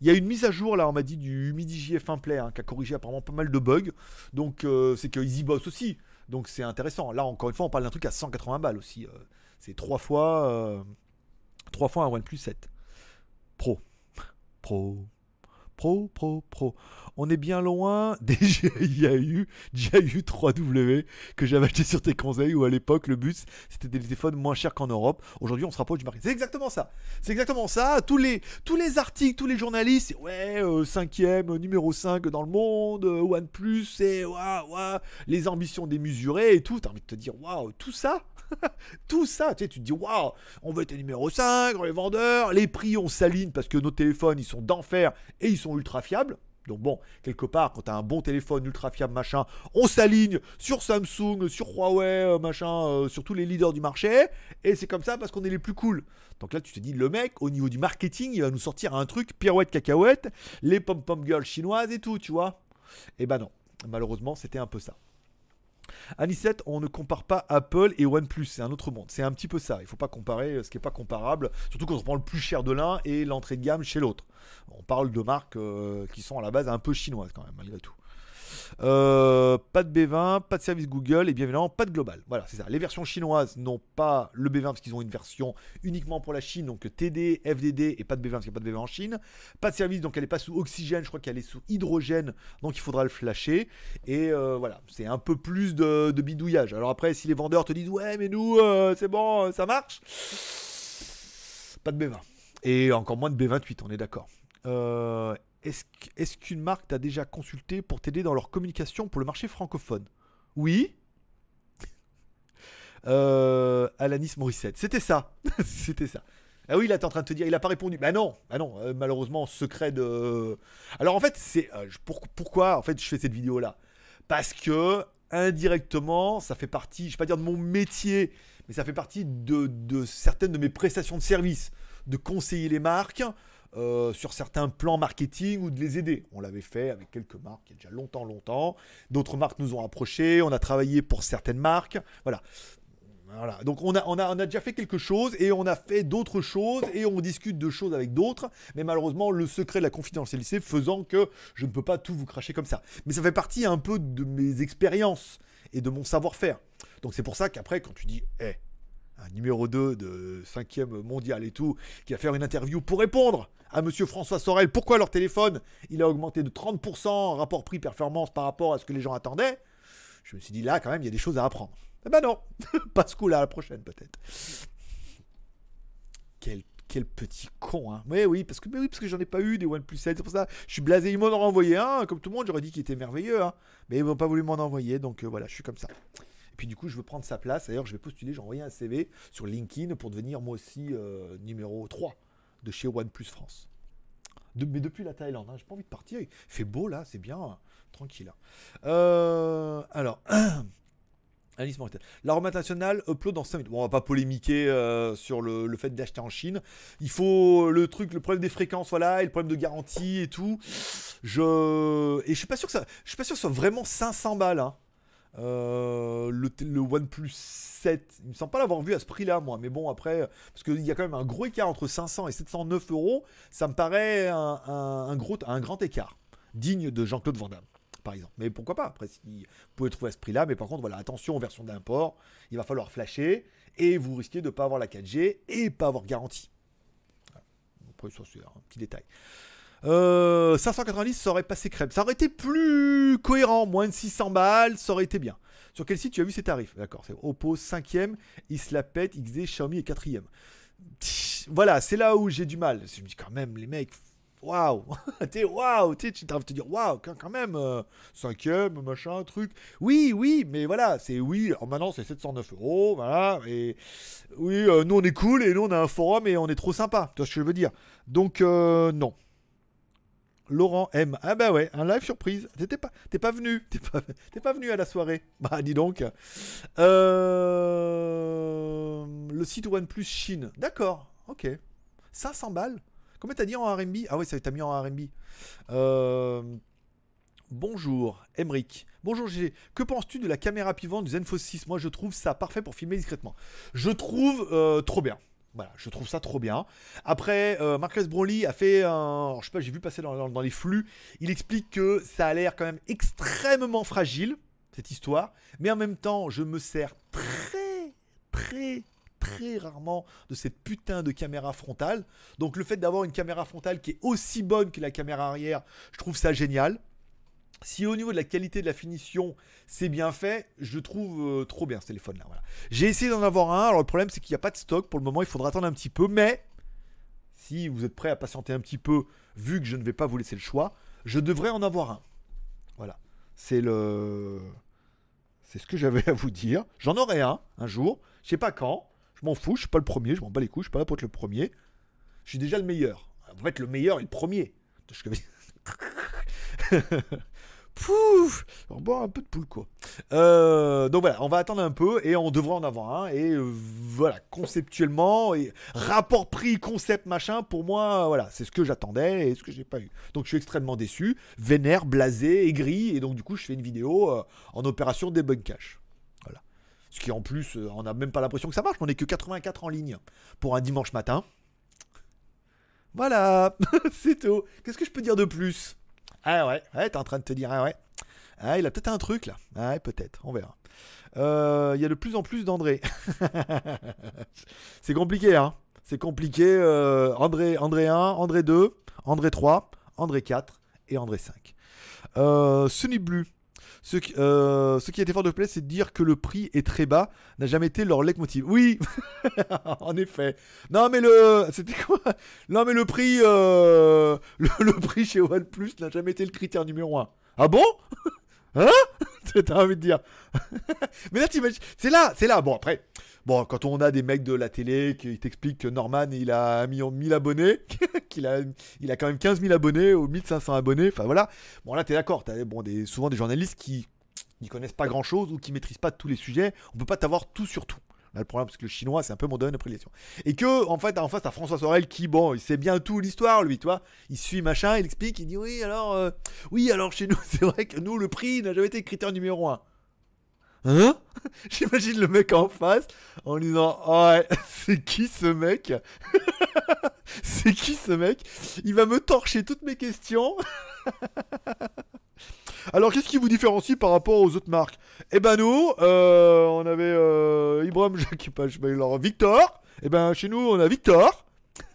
il y a une mise à jour là, on m'a dit du Midi JF1 Play hein, qui a corrigé apparemment pas mal de bugs. Donc c'est qu'ils y bossent aussi. Donc c'est intéressant. Là encore une fois, on parle d'un truc à 180 balles aussi. c'est trois fois, trois fois un OnePlus 7 Pro, Pro, Pro, Pro, Pro on est bien loin eu déjà eu 3W que j'avais acheté sur tes conseils où à l'époque le but c'était des téléphones moins chers qu'en Europe. Aujourd'hui on se rapproche du marché. C'est exactement ça. C'est exactement ça. Tous les, articles, tous les journalistes, ouais, euh, cinquième, numéro 5 dans le monde, euh, OnePlus, et waouh, les ambitions démesurées et tout. T'as envie de te dire waouh, tout ça? Tout ça, tu, sais, tu te dis, waouh, on veut être numéro 5, les vendeurs, les prix, on s'aligne parce que nos téléphones, ils sont d'enfer et ils sont ultra fiables. Donc bon, quelque part, quand tu as un bon téléphone ultra fiable, machin, on s'aligne sur Samsung, sur Huawei, euh, machin, euh, sur tous les leaders du marché, et c'est comme ça parce qu'on est les plus cool. Donc là, tu te dis, le mec, au niveau du marketing, il va nous sortir un truc, pirouette, cacahuète, les pom-pom girls chinoises et tout, tu vois. Et eh ben non, malheureusement, c'était un peu ça. Anisette, on ne compare pas Apple et OnePlus, c'est un autre monde. C'est un petit peu ça. Il ne faut pas comparer euh, ce qui n'est pas comparable, surtout quand on prend le plus cher de l'un et l'entrée de gamme chez l'autre. On parle de marques euh, qui sont à la base un peu chinoises quand même, malgré tout. Euh, pas de B20, pas de service Google et bien évidemment pas de global. Voilà, c'est ça. Les versions chinoises n'ont pas le B20 parce qu'ils ont une version uniquement pour la Chine, donc TD, FDD et pas de B20 parce qu'il n'y a pas de B20 en Chine. Pas de service, donc elle n'est pas sous oxygène, je crois qu'elle est sous hydrogène, donc il faudra le flasher. Et euh, voilà, c'est un peu plus de, bidouillage. Alors après, si les vendeurs te disent ouais, mais nous, euh, c'est bon, ça marche, pas de B20. Et encore moins de B28, on est d'accord. Est-ce qu'une marque t'a déjà consulté pour t'aider dans leur communication pour le marché francophone? Oui. Euh, Alanis Morissette. C'était ça. C'était ça. Ah oui, là, t'es en train de te dire, il a pas répondu. Bah non, bah non, euh, malheureusement, secret de. Alors en fait, c'est. Euh, pourquoi en fait je fais cette vidéo là Parce que indirectement, ça fait partie, je vais pas dire de mon métier, mais ça fait partie de, de certaines de mes prestations de service, de conseiller les marques, euh, sur certains plans marketing ou de les aider. On l'avait fait avec quelques marques il y a déjà longtemps, longtemps. D'autres marques nous ont approchés, on a travaillé pour certaines marques. Voilà. Voilà. Donc on a, on, a, on a déjà fait quelque chose et on a fait d'autres choses et on discute de choses avec d'autres. Mais malheureusement, le secret de la confidentialité faisant que je ne peux pas tout vous cracher comme ça. Mais ça fait partie un peu de mes expériences et de mon savoir-faire. Donc c'est pour ça qu'après, quand tu dis, hé, numéro 2 de 5e mondial et tout, qui va faire une interview pour répondre à monsieur François Sorel pourquoi leur téléphone il a augmenté de 30% rapport prix-performance par rapport à ce que les gens attendaient? Je me suis dit là quand même il y a des choses à apprendre. Eh ben non, pas ce coup-là, la prochaine peut-être. Quel, quel petit con, hein. Mais oui, parce que, oui, parce que j'en ai pas eu des OnePlus 7, c'est pour ça. Je suis blasé, ils m'en ont renvoyé un, comme tout le monde, j'aurais dit qu'il était merveilleux, hein. Mais ils m'ont pas voulu m'en envoyer, donc euh, voilà, je suis comme ça. Puis du coup, je veux prendre sa place. D'ailleurs, je vais postuler, j'ai envoyé un CV sur LinkedIn pour devenir moi aussi euh, numéro 3 de chez OnePlus France. mais depuis la Thaïlande, hein, j'ai pas envie de partir. Il fait beau là, c'est bien, tranquille. Hein. Euh, alors, Alice La remontée nationale upload dans 5 minutes. Bon, on va pas polémiquer euh, sur le, fait d'acheter en Chine. Il faut le truc, le problème des fréquences, voilà, et le problème de garantie et tout. Je et je suis pas sûr que ça, je suis pas sûr que ce soit vraiment 500 balles. Hein. Euh, le, le, OnePlus 7, il me semble pas l'avoir vu à ce prix-là, moi. Mais bon, après, parce qu'il y a quand même un gros écart entre 500 et 709 euros, ça me paraît un, gros, un grand écart, digne de Jean-Claude Van Damme par exemple. Mais pourquoi pas Après, si vous pouvez trouver à ce prix-là, mais par contre, voilà, attention aux versions d'import, il va falloir flasher et vous risquez de ne pas avoir la 4G et pas avoir garantie. Après, c'est un petit détail. 590, euh, ça aurait passé crème. Ça aurait été plus cohérent, moins de 600 balles, ça aurait été bien. Sur quel site tu as vu ces tarifs? D'accord, c'est Oppo 5ème, il XD, Xiaomi est 4ème. Voilà, c'est là où j'ai du mal. Je me dis quand même, les mecs, waouh, t'es waouh, tu de te dire waouh, quand, même, euh, cinquième, machin, truc. Oui, oui, mais voilà, c'est oui, maintenant c'est 709 euros, voilà, et oui, euh, nous on est cool et nous on a un forum et on est trop sympa, tu vois ce que je veux dire? Donc, euh, non. Laurent M. Ah bah ouais, un live surprise. T'es pas, pas venu, t'es pas, venu à la soirée. Bah dis donc. le site OnePlus Chine. D'accord, ok. 500 balles. Combien t'as dit en RB Ah oui, ça t'a mis en RB. Euh, bonjour, Emric. Bonjour GG. Que penses-tu de la caméra pivante du Zenfone 6 Moi, je trouve ça parfait pour filmer discrètement. Je trouve euh, trop bien. Voilà, je trouve ça trop bien. Après, euh, Marcus Brownlee a fait un. je sais pas, j'ai vu passer dans, dans, les flux. Il explique que ça a l'air quand même extrêmement fragile, cette histoire. Mais en même temps, je me sers très, très, très rarement de cette putain de caméra frontale. Donc le fait d'avoir une caméra frontale qui est aussi bonne que la caméra arrière, je trouve ça génial. Si au niveau de la qualité de la finition, c'est bien fait, je trouve euh, trop bien ce téléphone-là. J'ai essayé d'en avoir un. Alors le problème, c'est qu'il n'y a pas de stock. Pour le moment, il faudra attendre un petit peu. Mais si vous êtes prêt à patienter un petit peu, vu que je ne vais pas vous laisser le choix, je devrais en avoir un. Voilà. C'est le. C'est ce que j'avais à vous dire. J'en aurai un un jour. Je sais pas quand. Je m'en fous, je suis pas le premier, je m'en bats les couilles, je suis pas là pour être le premier. Je suis déjà le meilleur. Pour être le meilleur et le premier. Pouf On boit un peu de poule, quoi. Euh, donc voilà, on va attendre un peu et on devrait en avoir un. Et euh, voilà, conceptuellement, rapport prix, concept, machin, pour moi, voilà, c'est ce que j'attendais et ce que j'ai pas eu. Donc je suis extrêmement déçu, vénère, blasé, aigri. Et donc du coup, je fais une vidéo euh, en opération debug cache. Ce qui en plus, euh, on n'a même pas l'impression que ça marche. On n'est que 84 en ligne pour un dimanche matin. Voilà, c'est tout. Qu'est-ce que je peux dire de plus? Ah ouais, ouais, t'es en train de te dire, ah ouais. Ah, il a peut-être un truc là. Ah, peut-être, on verra. Euh, il y a de plus en plus d'André. c'est compliqué, hein. C'est compliqué. Euh, André, André 1, André 2, André 3, André 4 et André 5. Euh, Sunny Blue. Ce qui, euh, ce qui a été fort de plaisir, c'est de dire que le prix est très bas, n'a jamais été leur leitmotiv. Oui, en effet. Non, mais le. C'était quoi? Non, mais le prix. Euh, le, prix chez OnePlus n'a jamais été le critère numéro 1. Ah bon? Hein? T'as envie de dire. mais là, t'imagines. C'est là, c'est là. Bon, après. Bon, quand on a des mecs de la télé qui t'expliquent que Norman, il a un million 1000 abonnés, qu'il a, il a quand même 15 000 abonnés ou 1500 abonnés, enfin voilà. Bon, là, t'es d'accord. T'as bon, souvent des journalistes qui n'y connaissent pas grand chose ou qui maîtrisent pas tous les sujets. On peut pas t'avoir tout sur tout. Le problème, parce que le chinois, c'est un peu mon domaine de prédilection. Et que, en fait, en face, t'as François Sorel qui, bon, il sait bien tout l'histoire, lui, tu vois. Il suit machin, il explique, il dit, oui, alors, euh, oui, alors chez nous, c'est vrai que nous, le prix n'a jamais été critère numéro un. Hein? J'imagine le mec en face en disant Ouais, c'est qui ce mec C'est qui ce mec? Il va me torcher toutes mes questions. Alors, qu'est-ce qui vous différencie par rapport aux autres marques? Eh ben, nous, euh, on avait euh, Ibrahim alors Victor. Eh ben, chez nous, on a Victor.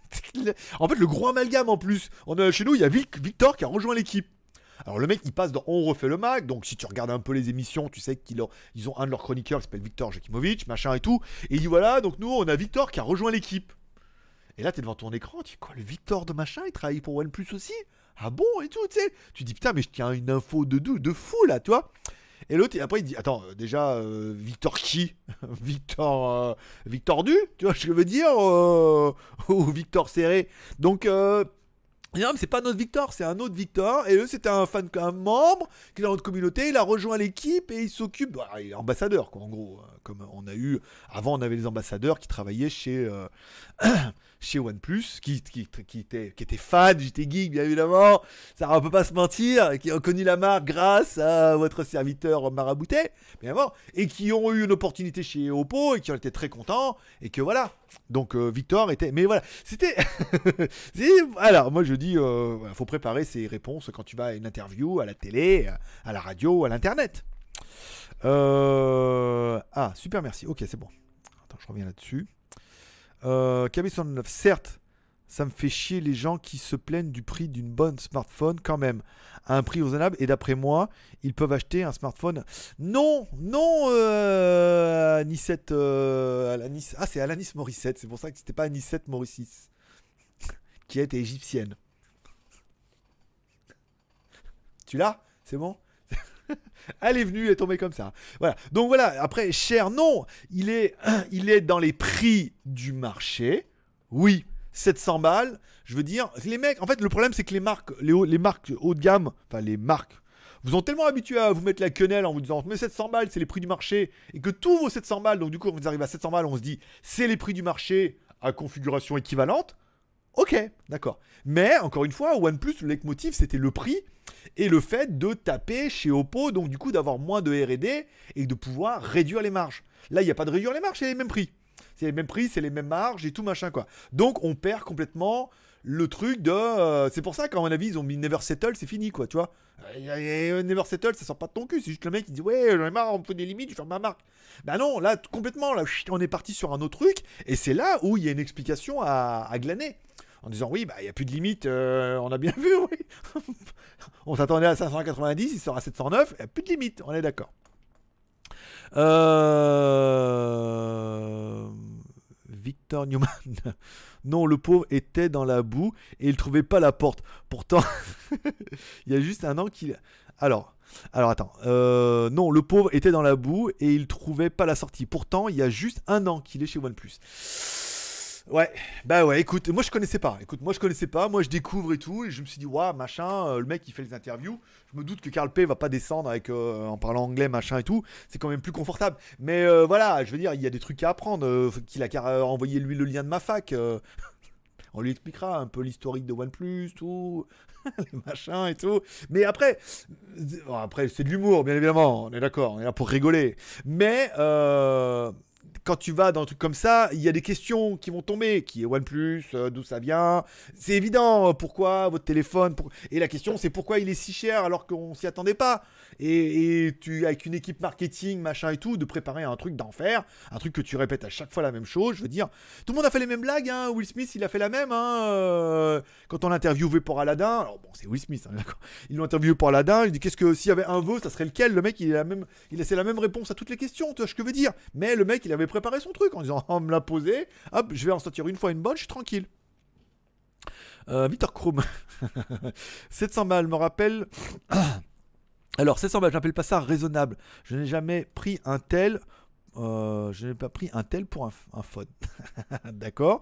en fait, le gros amalgame en plus. On a, chez nous, il y a Victor qui a rejoint l'équipe. Alors le mec il passe dans On refait le Mac, donc si tu regardes un peu les émissions, tu sais qu'ils ont, ont un de leurs chroniqueurs qui s'appelle Victor Jakimovic, machin et tout. Et il dit voilà, donc nous on a Victor qui a rejoint l'équipe. Et là t'es devant ton écran, tu dis quoi, le Victor de machin, il travaille pour OnePlus aussi? Ah bon et tout, tu sais. Tu dis putain mais je tiens une info de, de, de fou là, tu vois. Et l'autre, après, il dit Attends, euh, déjà, euh, Victor qui Victor, euh, Victor Du Tu vois ce que je veux dire Ou Victor Serré Donc, non, mais c'est pas notre Victor, c'est un autre Victor. Et eux, c'était un fan, membre qui est dans notre communauté. Il a rejoint l'équipe et il s'occupe. Bah, il est ambassadeur, quoi, en gros. Hein. Comme on a eu. Avant, on avait les ambassadeurs qui travaillaient chez. chez OnePlus, qui, qui, qui, était, qui était fan, j'étais geek bien évidemment, ça on peut pas se mentir, qui ont connu la marque grâce à votre serviteur marabouté, bien évidemment, et qui ont eu une opportunité chez Oppo et qui ont été très contents, et que voilà. Donc euh, Victor était, mais voilà, c'était, alors moi je dis, euh, faut préparer ses réponses quand tu vas à une interview, à la télé, à la radio, à l'internet. Euh, ah super merci, ok c'est bon. Attends je reviens là-dessus. Euh, 109, certes, ça me fait chier les gens qui se plaignent du prix d'une bonne smartphone quand même, à un prix raisonnable. Et d'après moi, ils peuvent acheter un smartphone. Non, non, euh, euh, ah c'est Alanis Morissette, c'est pour ça que c'était pas Anisette Morissis, qui était égyptienne. Tu l'as? C'est bon? elle est venue, elle est tombée comme ça. Voilà. Donc voilà, après, cher, non. Il est, il est dans les prix du marché. Oui, 700 balles. Je veux dire, les mecs, en fait, le problème, c'est que les marques, les, les marques haut de gamme, enfin, les marques, vous ont tellement habitué à vous mettre la quenelle en vous disant, mais 700 balles, c'est les prix du marché, et que tous vos 700 balles, donc du coup, vous arrivez à 700 balles, on se dit, c'est les prix du marché à configuration équivalente. Ok, d'accord. Mais encore une fois, OnePlus, le leitmotiv, c'était le prix et le fait de taper chez Oppo, donc du coup d'avoir moins de RD et de pouvoir réduire les marges. Là, il n'y a pas de réduire les marges, c'est les mêmes prix. C'est les mêmes prix, c'est les mêmes marges et tout machin quoi. Donc on perd complètement le truc de. Euh, c'est pour ça qu'à mon avis, ils ont mis Never Settle, c'est fini quoi, tu vois. Euh, Never Settle, ça sort pas de ton cul, c'est juste le mec qui dit Ouais, j'en ai marre, on me des limites, je ferme ma marque. Bah non, là, complètement, là, on est parti sur un autre truc et c'est là où il y a une explication à glaner en disant oui, bah il n'y a plus de limite, euh, on a bien vu, oui. on s'attendait à 590, il sera à 709, il n'y a plus de limite, on est d'accord. Euh, Victor Newman. non, le pauvre était dans la boue et il trouvait pas la porte. Pourtant, il y a juste un an qu'il. Alors, alors attends. Euh, non, le pauvre était dans la boue et il trouvait pas la sortie. Pourtant, il y a juste un an qu'il est chez OnePlus. Ouais, bah ouais, écoute, moi je connaissais pas. Écoute, moi je connaissais pas, moi je découvre et tout, et je me suis dit, waouh, machin, euh, le mec qui fait les interviews, je me doute que Carl P va pas descendre euh, en parlant anglais, machin et tout, c'est quand même plus confortable. Mais euh, voilà, je veux dire, il y a des trucs à apprendre, qu'il a qu'à envoyer lui le lien de ma fac. on lui expliquera un peu l'historique de OnePlus, tout, les machins et tout. Mais après, après c'est de l'humour, bien évidemment, on est d'accord, on est là pour rigoler. Mais quand tu vas dans un truc comme ça, il y a des questions qui vont tomber. Qui est OnePlus euh, D'où ça vient C'est évident. Pourquoi votre téléphone Et la question, c'est pourquoi il est si cher alors qu'on s'y attendait pas et, tu, avec une équipe marketing, machin et tout, de préparer un truc d'enfer, un truc que tu répètes à chaque fois la même chose. Je veux dire, tout le monde a fait les mêmes blagues. Hein. Will Smith, il a fait la même. Hein, euh, quand on l'a interviewé pour Aladdin, alors bon, c'est Will Smith, hein, d'accord. Ils l'ont interviewé pour Aladdin. Il dit qu'est-ce que s'il y avait un vœu, ça serait lequel? Le mec, il a la même, il a la même réponse à toutes les questions. Tu vois ce que je veux dire Mais le mec, il avait préparer son truc en disant on me l'a posé, hop, je vais en sortir une fois une bonne, je suis tranquille. Euh, Victor Chrome, 700 balles me rappelle. Alors 700 balles, j'appelle pas ça raisonnable. Je n'ai jamais pris un tel. Euh, je n'ai pas pris un tel pour un, phone. D'accord.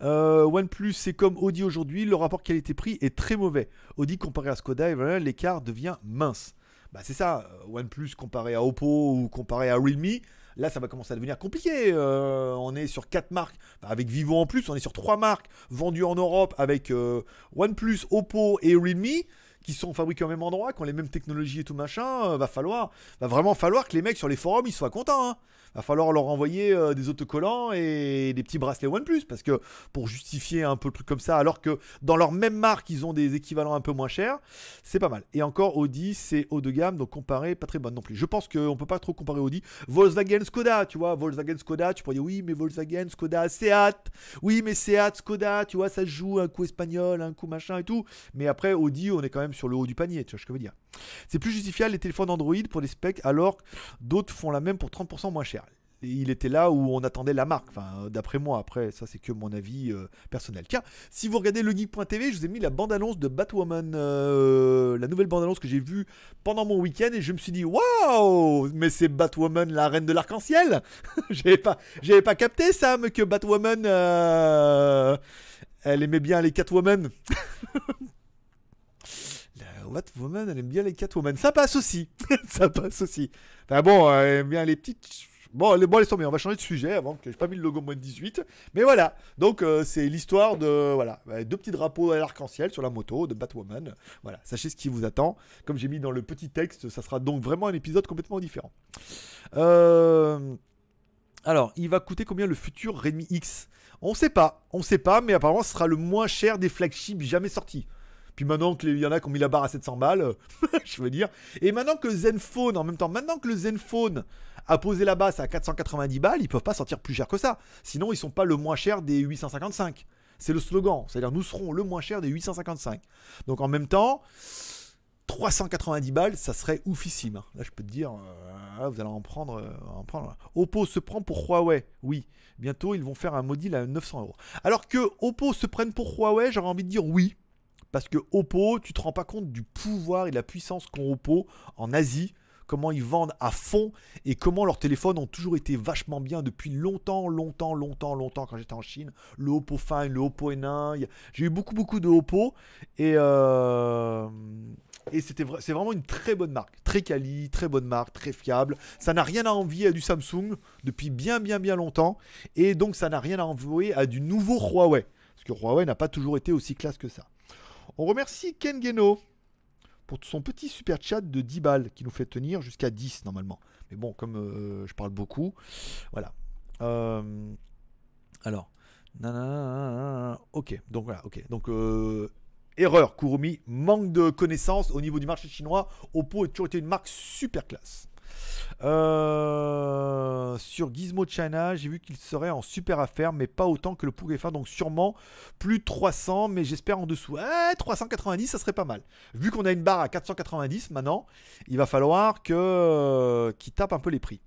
Euh, OnePlus, c'est comme Audi aujourd'hui. Le rapport qualité-prix est très mauvais. Audi comparé à Skoda, et voilà, l'écart devient mince. Bah, c'est ça. OnePlus comparé à Oppo ou comparé à Realme, Là, ça va commencer à devenir compliqué. Euh, on est sur quatre marques, avec Vivo en plus, on est sur trois marques vendues en Europe avec euh, OnePlus, Oppo et Realme qui sont fabriqués au même endroit, qui ont les mêmes technologies et tout machin, euh, va falloir, va vraiment falloir que les mecs sur les forums ils soient contents. Hein va falloir leur envoyer euh, des autocollants et des petits bracelets OnePlus parce que pour justifier un peu le truc comme ça, alors que dans leur même marque ils ont des équivalents un peu moins chers, c'est pas mal. Et encore Audi c'est haut de gamme donc comparé pas très bonne non plus. Je pense qu'on peut pas trop comparer Audi. Volkswagen Skoda, tu vois, Volkswagen Skoda, tu pourrais dire oui mais Volkswagen Skoda, Seat, oui mais Seat Skoda, tu vois ça joue un coup espagnol, un coup machin et tout. Mais après Audi on est quand même sur le haut du panier, tu vois ce que je veux dire. C'est plus justifiable les téléphones Android pour les specs alors d'autres font la même pour 30% moins cher il était là où on attendait la marque. Enfin, d'après moi, après, ça c'est que mon avis euh, personnel. Tiens, si vous regardez legeek.tv, je vous ai mis la bande-annonce de Batwoman, euh, la nouvelle bande-annonce que j'ai vue pendant mon week-end et je me suis dit, waouh, mais c'est Batwoman, la reine de l'arc-en-ciel. j'avais pas, pas capté Sam que Batwoman, euh, elle aimait bien les Catwoman. Batwoman, elle aime bien les Catwoman. Ça passe aussi, ça passe aussi. Enfin bon, elle aime bien les petites Bon, les, bon, laissons bien, on va changer de sujet avant que j'ai pas mis le logo moins de 18. Mais voilà, donc euh, c'est l'histoire de voilà, deux petits drapeaux à l'arc-en-ciel sur la moto de Batwoman. Voilà, sachez ce qui vous attend. Comme j'ai mis dans le petit texte, ça sera donc vraiment un épisode complètement différent. Euh, alors, il va coûter combien le futur Redmi X? On sait pas, on sait pas, mais apparemment ce sera le moins cher des flagships jamais sortis. Puis maintenant qu'il y en a qui ont mis la barre à 700 balles, je veux dire. Et maintenant que Zenfone, en même temps, maintenant que le Zenfone à poser la basse à 490 balles, ils peuvent pas sortir plus cher que ça. Sinon, ils sont pas le moins cher des 855. C'est le slogan. C'est-à-dire, nous serons le moins cher des 855. Donc, en même temps, 390 balles, ça serait oufissime. Là, je peux te dire, euh, vous allez en prendre, euh, en prendre. Oppo se prend pour Huawei. Oui, bientôt, ils vont faire un module à 900 euros. Alors que Oppo se prenne pour Huawei, j'aurais envie de dire oui. Parce que Oppo, tu te rends pas compte du pouvoir et de la puissance qu'ont Oppo en Asie comment ils vendent à fond et comment leurs téléphones ont toujours été vachement bien depuis longtemps, longtemps, longtemps, longtemps quand j'étais en Chine. Le Oppo Fine, le Oppo N1, j'ai eu beaucoup, beaucoup de Oppo et euh, c'était c'est vraiment une très bonne marque, très quali, très bonne marque, très fiable. Ça n'a rien à envier à du Samsung depuis bien, bien, bien longtemps et donc ça n'a rien à envier à du nouveau Huawei parce que Huawei n'a pas toujours été aussi classe que ça. On remercie Ken Geno pour son petit super chat de 10 balles qui nous fait tenir jusqu'à 10 normalement. Mais bon, comme euh, je parle beaucoup, voilà. Euh, alors, ok, donc voilà, ok. Donc, euh, erreur, Kurumi, manque de connaissances au niveau du marché chinois. Oppo a toujours été une marque super classe. Euh, sur Gizmo China, j'ai vu qu'il serait en super affaire, mais pas autant que le Poug F1, donc sûrement plus de 300, mais j'espère en dessous. 390, ça serait pas mal. Vu qu'on a une barre à 490 maintenant, il va falloir que euh, qu'il tape un peu les prix.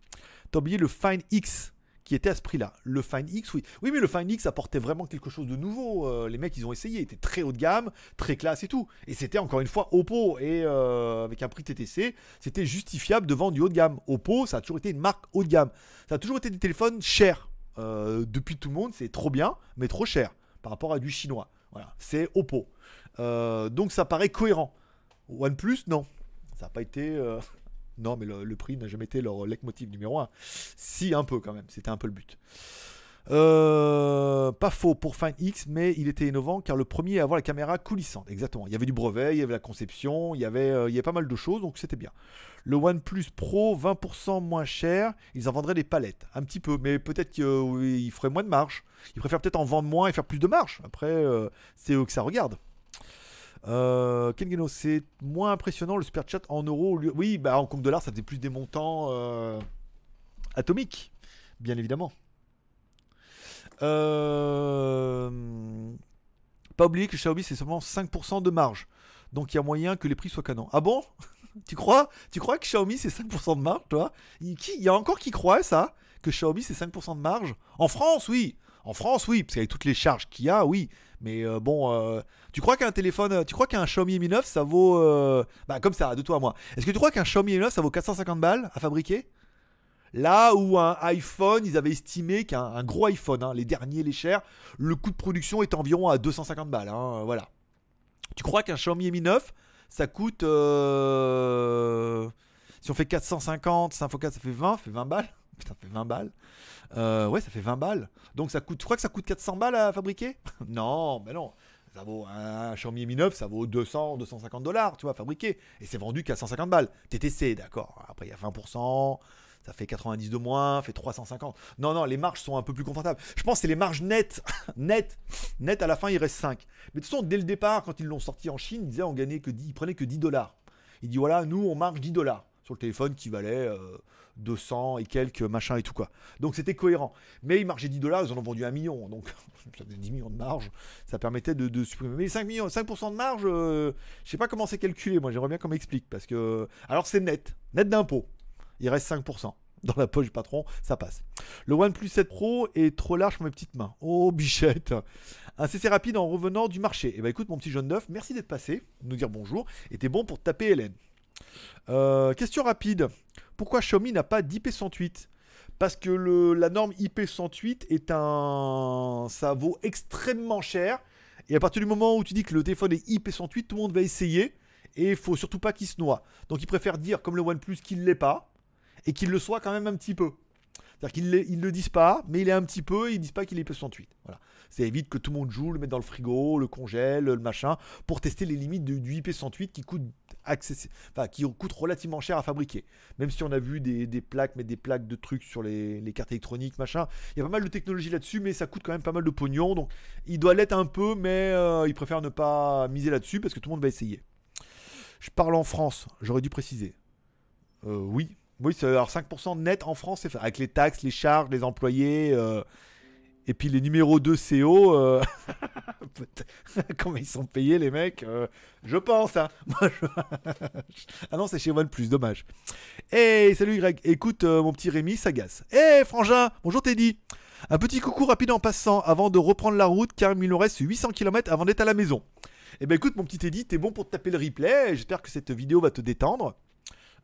T'as oublié le Fine X qui était à ce prix-là. Le Find X, oui. Oui, mais le Find X apportait vraiment quelque chose de nouveau. Euh, les mecs, ils ont essayé. Il était très haut de gamme, très classe et tout. Et c'était encore une fois Oppo. Et euh, avec un prix TTC, c'était justifiable de vendre du haut de gamme. Oppo, ça a toujours été une marque haut de gamme. Ça a toujours été des téléphones chers. Euh, depuis tout le monde, c'est trop bien, mais trop cher par rapport à du chinois. Voilà, c'est Oppo. donc ça paraît cohérent. OnePlus, non. Ça n'a pas été. Non, mais le, prix n'a jamais été leur leitmotiv numéro 1. Si, un peu quand même, c'était un peu le but. Euh, pas faux pour Find X, mais il était innovant car le premier à avoir la caméra coulissante. Exactement. Il y avait du brevet, il y avait la conception, il y avait, euh, pas mal de choses, donc c'était bien. Le OnePlus Pro, 20% moins cher, ils en vendraient des palettes. Un petit peu, mais peut-être qu'ils feraient moins de marge. Ils préfèrent peut-être en vendre moins et faire plus de marge. Après, euh, c'est eux que ça regarde. Euh, Kengeno, c'est moins impressionnant le super chat en euros. Oui, bah en compte dollar, ça faisait plus des montants euh, atomiques, bien évidemment. Euh, pas oublier que Xiaomi c'est seulement 5% de marge. Donc il y a moyen que les prix soient canons. Ah bon? Tu crois? Tu crois que Xiaomi c'est 5% de marge, toi? Il y a encore qui croit ça Que Xiaomi c'est 5% de marge? En France, oui En France, oui, parce qu'avec toutes les charges qu'il y a, oui. Mais euh, bon, euh, tu crois qu'un téléphone, tu crois qu'un Xiaomi Mi 9 ça vaut. Euh, bah, comme ça, de toi à moi. Est-ce que tu crois qu'un Xiaomi Mi 9 ça vaut 450 balles à fabriquer? Là où un iPhone, ils avaient estimé qu'un gros iPhone, hein, les derniers, les chers, le coût de production est environ à 250 balles. Hein, voilà. Tu crois qu'un Xiaomi Mi 9 ça coûte. Si on fait 450, 5 x 4, ça fait 20, ça fait 20 balles? Putain, ça fait 20 balles. Euh, ouais, ça fait 20 balles. Donc ça coûte. Tu crois que ça coûte 400 balles à fabriquer? Non, mais non. Ça vaut un Xiaomi Mi 9, ça vaut 200, 250 dollars, tu vois, fabriqué. Et c'est vendu qu'à 150 balles. TTC, d'accord. Après, il y a 20%. Ça fait 90 de moins, fait 350. Non, non, les marges sont un peu plus confortables. Je pense que c'est les marges nettes. nettes. Nettes, à la fin, il reste 5. Mais de toute façon, dès le départ, quand ils l'ont sorti en Chine, ils disaient on gagnait que 10, ils prenaient que 10 dollars. Il dit voilà, nous, on marge 10 dollars sur le téléphone qui valait 200 euh, et quelques machins et tout quoi. Donc c'était cohérent. Mais ils margeaient 10 dollars, ils en ont vendu un million. Donc ça faisait 10 millions de marge. Ça permettait de, supprimer. Mais 5 millions, 5% de marge, euh, je sais pas comment c'est calculé. Moi j'aimerais bien qu'on m'explique. Parce que. Alors c'est net. Net d'impôt. Il reste 5%. dans la poche du patron, ça passe. Le OnePlus 7 Pro est trop large pour mes petites mains. Oh, bichette Un CC rapide en revenant du marché. Eh ben écoute, mon petit jeune neuf, merci d'être passé, nous dire bonjour. Et t'es bon pour taper Hélène. Euh, question rapide. Pourquoi Xiaomi n'a pas d'IP108 Parce que le, la norme IP108 est un... Ça vaut extrêmement cher. Et à partir du moment où tu dis que le téléphone est IP108, tout le monde va essayer. Et il faut surtout pas qu'il se noie. Donc ils préfèrent dire, comme le OnePlus, qu'il ne l'est pas. Et qu'il le soit quand même un petit peu. C'est-à-dire qu'ils ne le disent pas, mais il est un petit peu, ils disent pas qu'il est IP108. Voilà. Ça évite que tout le monde joue, le mettre dans le frigo, le congèle, le machin, pour tester les limites du, IP108 qui coûte enfin, qui coûte relativement cher à fabriquer. Même si on a vu des, plaques, mais des plaques de trucs sur les, cartes électroniques, machin. Il y a pas mal de technologie là-dessus, mais ça coûte quand même pas mal de pognon. Donc il doit l'être un peu, mais euh, il préfère ne pas miser là-dessus parce que tout le monde va essayer. Je parle en France, j'aurais dû préciser. Euh, oui. Oui, alors 5% net en France, avec les taxes, les charges, les employés. Euh, et puis les numéros 2 CO, euh, comment ils sont payés les mecs euh, Je pense, hein. ah non, c'est chez OnePlus, dommage. Hey, salut Greg, écoute euh, mon petit Rémi s'agace. Hey Frangin, bonjour Teddy. Un petit coucou rapide en passant avant de reprendre la route car il nous reste 800 km avant d'être à la maison. Eh ben écoute mon petit Teddy, t'es bon pour te taper le replay, j'espère que cette vidéo va te détendre.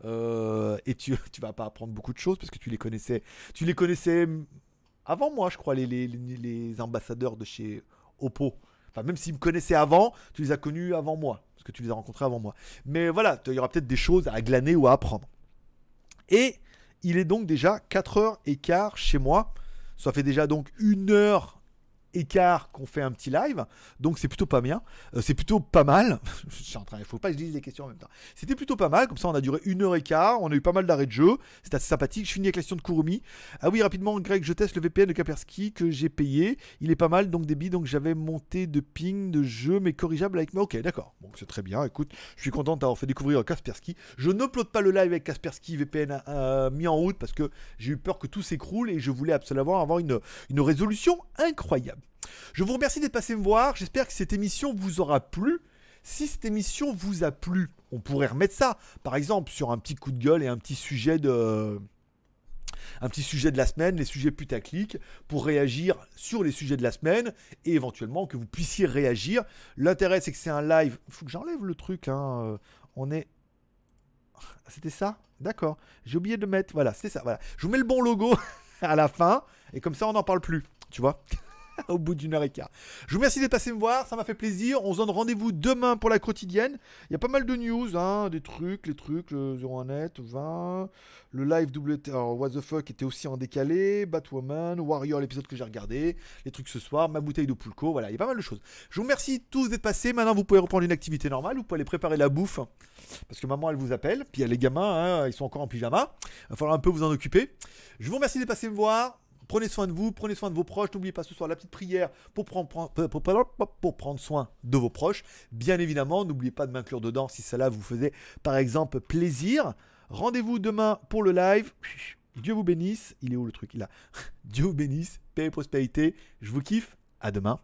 et tu, tu vas pas apprendre beaucoup de choses parce que tu les connaissais. Tu les connaissais avant moi, je crois, les, les, ambassadeurs de chez Oppo. Enfin, même s'ils me connaissaient avant, tu les as connus avant moi, parce que tu les as rencontrés avant moi. Mais voilà, il y aura peut-être des choses à glaner ou à apprendre. Et il est donc déjà 4h15 chez moi. Ça fait déjà donc une heure écart qu'on fait un petit live. Donc c'est plutôt pas bien. Euh, c'est plutôt pas mal. je suis en train, il faut pas que je lise les questions en même temps. C'était plutôt pas mal. Comme ça, on a duré une heure et quart. On a eu pas mal d'arrêts de jeu. C'était assez sympathique. Je finis avec la question de Kurumi. Ah oui, rapidement, Greg, je teste le VPN de Kaspersky que j'ai payé. Il est pas mal, donc débit. Donc j'avais monté de ping de jeu, mais corrigeable avec. Ok, d'accord. Donc c'est très bien. Écoute, je suis content d'avoir fait découvrir Kaspersky. Je n'upload pas le live avec Kaspersky VPN euh, mis en route parce que j'ai eu peur que tout s'écroule et je voulais absolument avoir une, une résolution incroyable. Je vous remercie d'être passé me voir. J'espère que cette émission vous aura plu. Si cette émission vous a plu, on pourrait remettre ça, par exemple, sur un petit coup de gueule et un petit sujet de la semaine, les sujets putaclic, pour réagir sur les sujets de la semaine et éventuellement que vous puissiez réagir. L'intérêt, c'est que c'est un live. Il faut que j'enlève le truc. Hein. Euh, on est. C'était ça? D'accord. J'ai oublié de mettre. Voilà, c'est ça. Je vous mets le bon logo à la fin et comme ça, on n'en parle plus. Tu vois? au bout d'une heure et quart. Je vous remercie d'être passé me voir, ça m'a fait plaisir. On se donne rendez-vous demain pour la quotidienne. Il y a pas mal de news, hein, des trucs, les trucs, le 01net, 20, le live WT, What the fuck était aussi en décalé, Batwoman, Warrior, l'épisode que j'ai regardé, les trucs ce soir, ma bouteille de Pulco, voilà, il y a pas mal de choses. Je vous remercie tous d'être passés. Maintenant, vous pouvez reprendre une activité normale, vous pouvez aller préparer la bouffe, parce que maman, elle vous appelle. Puis il y a les gamins, hein, ils sont encore en pyjama. Il va falloir un peu vous en occuper. Je vous remercie d'être passé me voir. Prenez soin de vous, prenez soin de vos proches. N'oubliez pas ce soir la petite prière pour prendre, soin de vos proches. Bien évidemment, n'oubliez pas de m'inclure dedans si cela vous faisait par exemple plaisir. Rendez-vous demain pour le live. Dieu vous bénisse. Il est où le truc? Il a. Dieu vous bénisse. Paix et prospérité. Je vous kiffe. À demain.